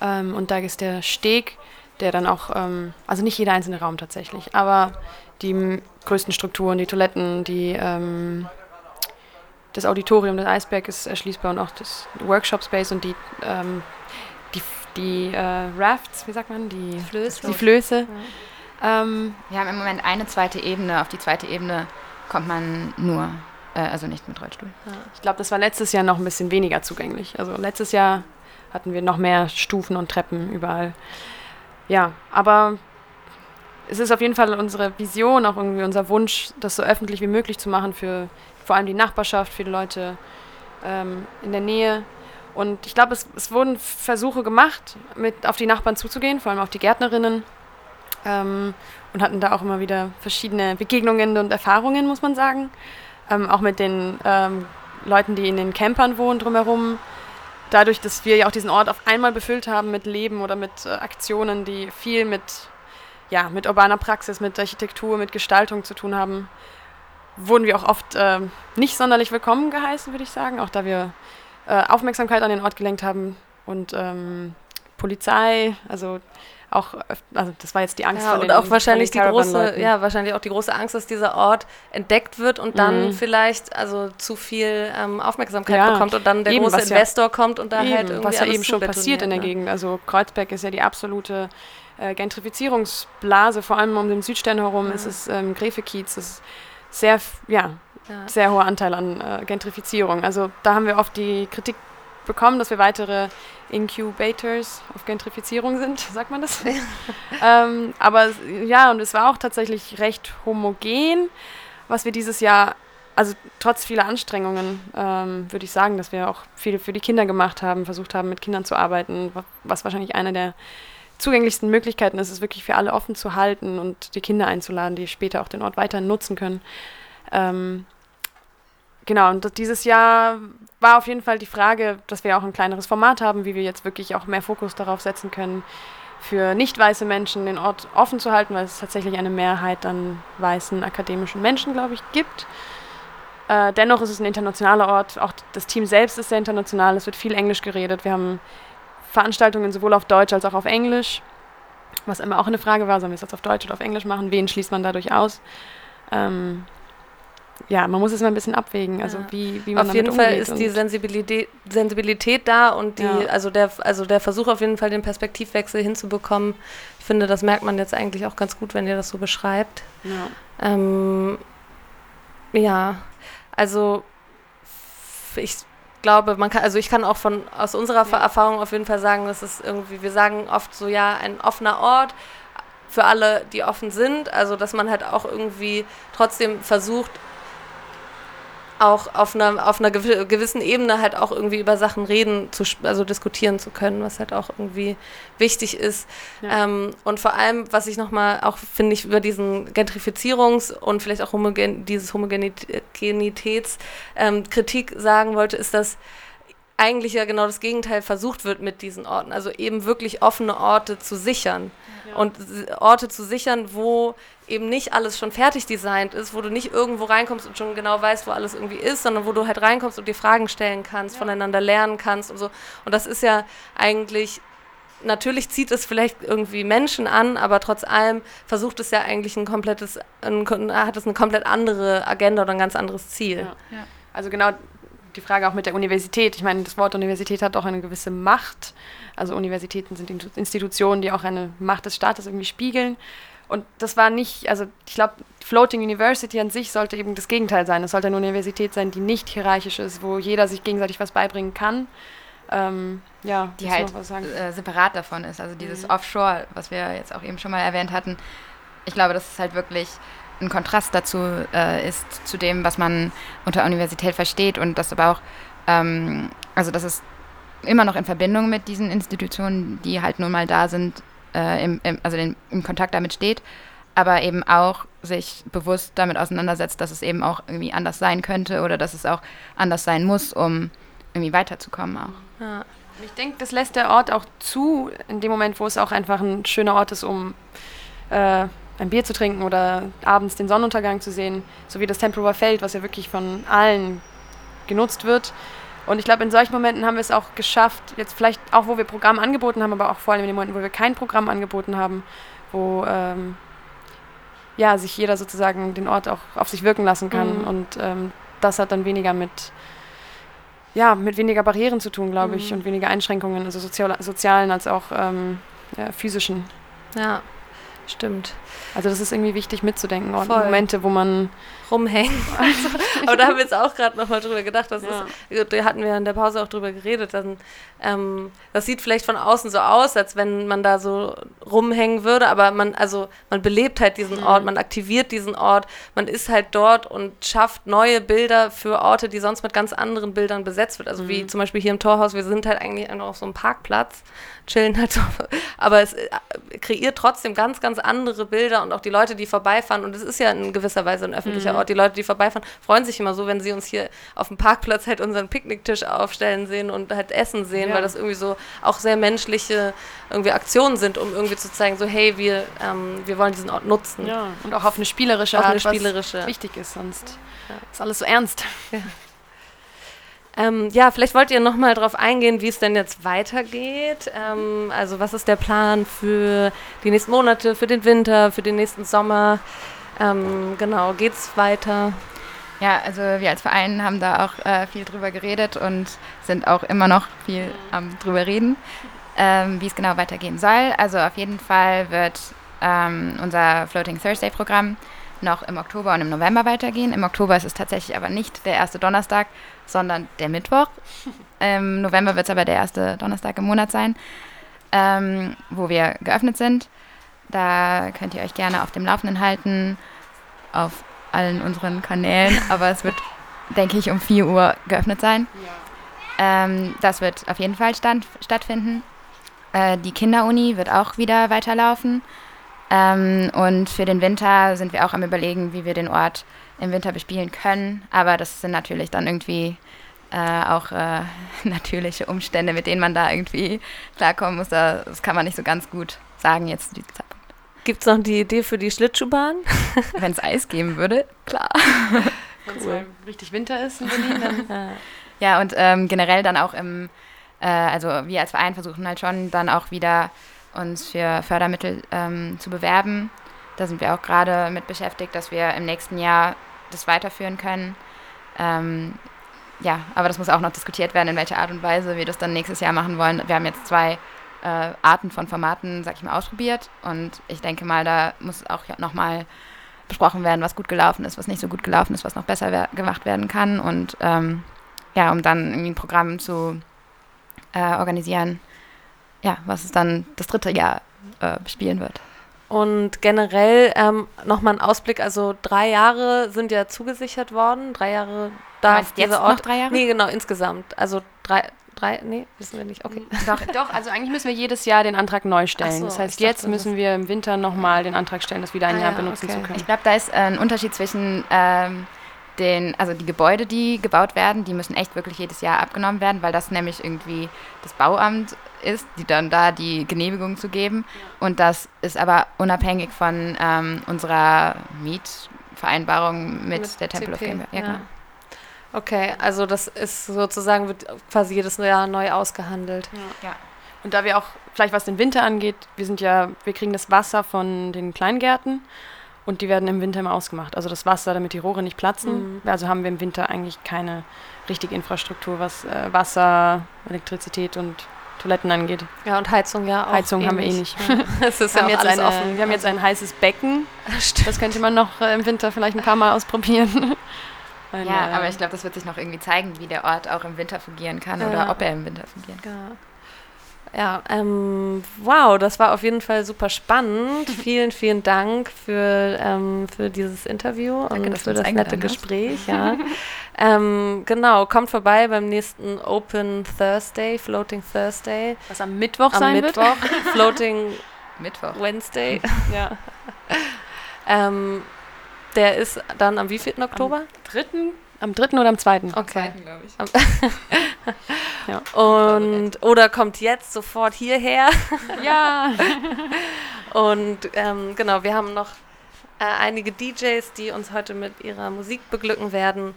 Ähm, und da ist der Steg, der dann auch, ähm, also nicht jeder einzelne Raum tatsächlich, aber die größten Strukturen, die Toiletten, die ähm, das Auditorium, das Eisberg ist erschließbar und auch das Workshop Space und die ähm, die äh, Rafts, wie sagt man, die Flöße. Die Flöße. Ja. Ähm, wir haben im Moment eine zweite Ebene. Auf die zweite Ebene kommt man nur, äh, also nicht mit Rollstuhl. Ja. Ich glaube, das war letztes Jahr noch ein bisschen weniger zugänglich. Also letztes Jahr hatten wir noch mehr Stufen und Treppen überall. Ja, aber es ist auf jeden Fall unsere Vision, auch irgendwie unser Wunsch, das so öffentlich wie möglich zu machen für vor allem die Nachbarschaft, für die Leute ähm, in der Nähe. Und ich glaube, es, es, wurden Versuche gemacht, mit auf die Nachbarn zuzugehen, vor allem auf die Gärtnerinnen. Ähm, und hatten da auch immer wieder verschiedene Begegnungen und Erfahrungen, muss man sagen. Ähm, auch mit den ähm, Leuten, die in den Campern wohnen drumherum. Dadurch, dass wir ja auch diesen Ort auf einmal befüllt haben mit Leben oder mit äh, Aktionen, die viel mit, ja, mit urbaner Praxis, mit Architektur, mit Gestaltung zu tun haben, wurden wir auch oft äh, nicht sonderlich willkommen geheißen, würde ich sagen. Auch da wir äh, Aufmerksamkeit an den Ort gelenkt haben und ähm, Polizei, also auch, also das war jetzt die Angst ja, und auch wahrscheinlich die große, ja, wahrscheinlich auch die große Angst, dass dieser Ort entdeckt wird und dann mhm. vielleicht also zu viel ähm, Aufmerksamkeit ja, bekommt und dann der eben, große Investor ja, kommt und da eben, halt irgendwie was ja eben schon passiert in der ne? Gegend. Also Kreuzberg ist ja die absolute äh, Gentrifizierungsblase, vor allem um den Südstern herum. Mhm. Es ist ähm, Gräfekiez, es ist sehr, ja, ja. sehr hoher Anteil an äh, Gentrifizierung. Also da haben wir oft die Kritik bekommen, dass wir weitere Incubators auf Gentrifizierung sind, sagt man das? ähm, aber ja, und es war auch tatsächlich recht homogen, was wir dieses Jahr, also trotz vieler Anstrengungen, ähm, würde ich sagen, dass wir auch viel für die Kinder gemacht haben, versucht haben, mit Kindern zu arbeiten, was wahrscheinlich eine der zugänglichsten Möglichkeiten ist, es wirklich für alle offen zu halten und die Kinder einzuladen, die später auch den Ort weiterhin nutzen können. Ähm, Genau, und dieses Jahr war auf jeden Fall die Frage, dass wir auch ein kleineres Format haben, wie wir jetzt wirklich auch mehr Fokus darauf setzen können, für nicht weiße Menschen den Ort offen zu halten, weil es tatsächlich eine Mehrheit an weißen akademischen Menschen, glaube ich, gibt. Äh, dennoch ist es ein internationaler Ort, auch das Team selbst ist sehr international, es wird viel Englisch geredet. Wir haben Veranstaltungen sowohl auf Deutsch als auch auf Englisch, was immer auch eine Frage war, sollen wir es jetzt auf Deutsch oder auf Englisch machen, wen schließt man dadurch aus? Ähm, ja, man muss es mal ein bisschen abwägen, also ja. wie, wie man Auf jeden Fall ist die Sensibilität, Sensibilität da und die, ja. also der, also der Versuch auf jeden Fall den Perspektivwechsel hinzubekommen. Ich finde, das merkt man jetzt eigentlich auch ganz gut, wenn ihr das so beschreibt. Ja, ähm, ja also ich glaube, man kann, also ich kann auch von aus unserer ja. Erfahrung auf jeden Fall sagen, dass es irgendwie, wir sagen oft so, ja, ein offener Ort für alle, die offen sind, also dass man halt auch irgendwie trotzdem versucht, auch auf einer, auf einer gewi- gewissen Ebene halt auch irgendwie über Sachen reden, zu, also diskutieren zu können, was halt auch irgendwie wichtig ist. Ja. Ähm, und vor allem, was ich nochmal auch, finde ich, über diesen Gentrifizierungs- und vielleicht auch homogen dieses Homogenitätskritik ähm, Kritik sagen wollte, ist, dass eigentlich ja genau das Gegenteil versucht wird mit diesen Orten. Also eben wirklich offene Orte zu sichern. Und s- Orte zu sichern, wo eben nicht alles schon fertig designt ist, wo du nicht irgendwo reinkommst und schon genau weißt, wo alles irgendwie ist, sondern wo du halt reinkommst und dir Fragen stellen kannst, voneinander lernen kannst und so. Und das ist ja eigentlich, natürlich zieht es vielleicht irgendwie Menschen an, aber trotz allem versucht es ja eigentlich ein komplettes, ein, hat es eine komplett andere Agenda oder ein ganz anderes Ziel. Ja. Also genau die Frage auch mit der Universität. Ich meine, das Wort Universität hat auch eine gewisse Macht. Also Universitäten sind Institutionen, die auch eine Macht des Staates irgendwie spiegeln. Und das war nicht, also ich glaube, Floating University an sich sollte eben das Gegenteil sein. Es sollte eine Universität sein, die nicht hierarchisch ist, wo jeder sich gegenseitig was beibringen kann. Ähm, ja, die halt äh, separat davon ist. Also dieses Mhm. Offshore, was wir jetzt auch eben schon mal erwähnt hatten. Ich glaube, dass es halt wirklich ein Kontrast dazu äh, ist, zu dem, was man unter Universität versteht und das aber auch, ähm, also dass es immer noch in Verbindung mit diesen Institutionen, die halt nun mal da sind, äh, im, im, also den, im Kontakt damit steht, aber eben auch sich bewusst damit auseinandersetzt, dass es eben auch irgendwie anders sein könnte oder dass es auch anders sein muss, um irgendwie weiterzukommen auch. Ja. Ich denke, das lässt der Ort auch zu, in dem Moment, wo es auch einfach ein schöner Ort ist, um äh, ein Bier zu trinken oder abends den Sonnenuntergang zu sehen, so wie das Tempelhofer Feld, was ja wirklich von allen genutzt wird. Und ich glaube, in solchen Momenten haben wir es auch geschafft, jetzt vielleicht auch, wo wir Programm angeboten haben, aber auch vor allem in den Momenten, wo wir kein Programm angeboten haben, wo ähm, ja, sich jeder sozusagen den Ort auch auf sich wirken lassen kann. Mhm. Und ähm, das hat dann weniger mit ja, mit weniger Barrieren zu tun, glaube ich, Mhm. und weniger Einschränkungen, also sozial, sozialen als auch ähm, ja, physischen. ja, stimmt. Also das ist irgendwie wichtig mitzudenken. Und Voll. Momente, wo man rumhängen. Also, aber da haben wir jetzt auch gerade nochmal drüber gedacht. Das Ja. ist, da hatten wir in der Pause auch drüber geredet. Dann, ähm, das sieht vielleicht von außen so aus, als wenn man da so rumhängen würde, aber man, also man belebt halt diesen Mhm. Ort, man aktiviert diesen Ort, man ist halt dort und schafft neue Bilder für Orte, die sonst mit ganz anderen Bildern besetzt wird. Also wie Mhm. zum Beispiel hier im Torhaus, wir sind halt eigentlich einfach auf so einem Parkplatz, chillen halt so, aber es äh, kreiert trotzdem ganz, ganz andere Bilder und auch die Leute, die vorbeifahren, und es ist ja in gewisser Weise ein öffentlicher Mhm. Ort, die Leute, die vorbeifahren, freuen sich immer so, wenn sie uns hier auf dem Parkplatz halt unseren Picknicktisch aufstellen sehen und halt Essen sehen, Ja. weil das irgendwie so auch sehr menschliche irgendwie Aktionen sind, um irgendwie zu zeigen, so hey, wir, ähm, wir wollen diesen Ort nutzen. ja, und auch auf eine spielerische Auf Art, eine spielerische- was wichtig ist, sonst Ja. ist alles so ernst. Ähm, ja, vielleicht wollt ihr noch mal drauf eingehen, wie es denn jetzt weitergeht. Ähm, also was ist der Plan für die nächsten Monate, für den Winter, für den nächsten Sommer? Ähm, genau, geht's weiter? Ja, also wir als Verein haben da auch äh, viel drüber geredet und sind auch immer noch viel am drüber reden, ähm, wie es genau weitergehen soll. Also auf jeden Fall wird ähm, unser Floating Thursday Programm noch im Oktober und im November weitergehen. Im Oktober ist es tatsächlich aber nicht der erste Donnerstag, sondern der Mittwoch. Im November wird es aber der erste Donnerstag im Monat sein, ähm, wo wir geöffnet sind. Da könnt ihr euch gerne auf dem Laufenden halten, auf allen unseren Kanälen, aber es wird, denke ich, um 4 Uhr geöffnet sein. Ähm, das wird auf jeden Fall stand, stattfinden. Äh, die Kinderuni wird auch wieder weiterlaufen. Ähm, und für den Winter sind wir auch am Überlegen, wie wir den Ort im Winter bespielen können. Aber das sind natürlich dann irgendwie äh, auch äh, natürliche Umstände, mit denen man da irgendwie klarkommen muss. Da- Das kann man nicht so ganz gut sagen jetzt zu diesem Zeitpunkt. Gibt es noch die Idee für die Schlittschuhbahn? Wenn es Eis geben würde, klar. Wenn es richtig Winter ist in Berlin, dann Ja, und ähm, generell dann auch im, äh, also wir als Verein versuchen halt schon dann auch wieder uns für Fördermittel ähm, zu bewerben. Da sind wir auch gerade mit beschäftigt, dass wir im nächsten Jahr das weiterführen können. Ähm, ja, aber das muss auch noch diskutiert werden, in welcher Art und Weise wir das dann nächstes Jahr machen wollen. Wir haben jetzt zwei äh, Arten von Formaten, sag ich mal, ausprobiert und ich denke mal, da muss auch nochmal besprochen werden, was gut gelaufen ist, was nicht so gut gelaufen ist, was noch besser wer- gemacht werden kann und ähm, ja, um dann irgendwie ein Programm zu äh, organisieren, ja, was es dann das dritte Jahr äh, bespielen wird. Und generell ähm, nochmal ein Ausblick, also drei Jahre sind ja zugesichert worden, drei Jahre darf du jetzt dieser noch Ort. drei Jahre? Nee, genau, insgesamt. Also drei, drei, nee, wissen wir nicht. Okay. Doch, doch, also eigentlich müssen wir jedes Jahr den Antrag neu stellen. So, das heißt, jetzt müssen wir im Winter nochmal den Antrag stellen, das wieder ein Ah Jahr ja, benutzen okay. zu können. Ich glaube, da ist äh, ein Unterschied zwischen ähm, den, also die Gebäude, die gebaut werden, die müssen echt wirklich jedes Jahr abgenommen werden, weil das nämlich irgendwie das Bauamt ist, die dann da die Genehmigung zu geben. Und das ist aber unabhängig von ähm, unserer Mietvereinbarung mit, Mit der Temple of CP, GmbH. Ja, ja. genau. Okay, also das ist sozusagen, wird quasi jedes Jahr neu ausgehandelt. Ja. Und da wir auch, vielleicht was den Winter angeht, wir sind ja, wir kriegen das Wasser von den Kleingärten und die werden im Winter immer ausgemacht. Also das Wasser, damit die Rohre nicht platzen. Mhm. Also haben wir im Winter eigentlich keine richtige Infrastruktur, was äh, Wasser, Elektrizität und Toiletten angeht. Ja, und Heizung ja auch. Heizung haben wir eh nicht. Ja. Es ist Wir ja haben, jetzt eine, offen. wir haben jetzt ein heißes Becken. Das könnte man noch äh, im Winter vielleicht ein paar Mal ausprobieren. Ein, Ja, äh, aber ich glaube, das wird sich noch irgendwie zeigen, wie der Ort auch im Winter fungieren kann Ja. oder ob er im Winter fungieren kann. Ja, ja ähm, wow, das war auf jeden Fall super spannend. vielen, vielen Dank für, ähm, für dieses Interview und dass du für das nette hast. Gespräch. Ja. ähm, genau, kommt vorbei beim nächsten Open Thursday, Floating Thursday. was am Mittwoch Am sein Mittwoch, Floating Mittwoch. Wednesday. wird. Ja. ähm, der ist dann am wievielten Oktober? Dritten, am dritten oder am zweiten? Okay. glaube ich. Ja. Und oder kommt jetzt sofort hierher. Ja. Und ähm, genau, wir haben noch äh, einige DJs, die uns heute mit ihrer Musik beglücken werden.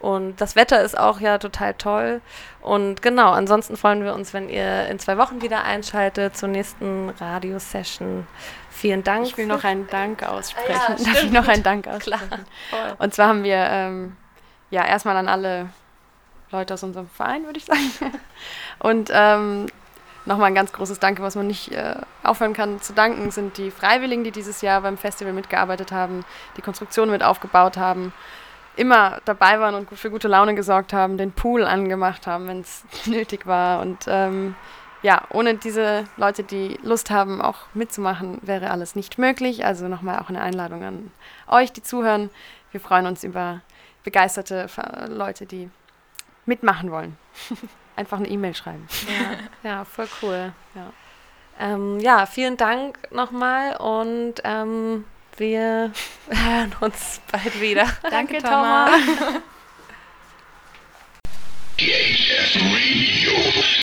Und das Wetter ist auch ja total toll. Und genau, ansonsten freuen wir uns, wenn ihr in zwei Wochen wieder einschaltet zur nächsten Radiosession. Vielen Dank. Ich will noch einen Dank aussprechen. Ah ja, Darf ich noch einen Dank Klar. aussprechen? Voll. Und zwar haben wir ähm, ja erstmal an alle Leute aus unserem Verein, würde ich sagen. Und ähm, nochmal ein ganz großes Danke, was man nicht äh, aufhören kann zu danken, sind die Freiwilligen, die dieses Jahr beim Festival mitgearbeitet haben, die Konstruktion mit aufgebaut haben, immer dabei waren und für gute Laune gesorgt haben, den Pool angemacht haben, wenn es nötig war. Und ähm, ja, ohne diese Leute, die Lust haben, auch mitzumachen, wäre alles nicht möglich. Also nochmal auch eine Einladung an euch, die zuhören. Wir freuen uns über begeisterte Leute, die mitmachen wollen. Einfach eine E-Mail schreiben. Ja, ja, voll cool. Ja. Ähm, ja, vielen Dank nochmal und ähm, wir hören uns bald wieder. Danke, Thomas. DHF Radio.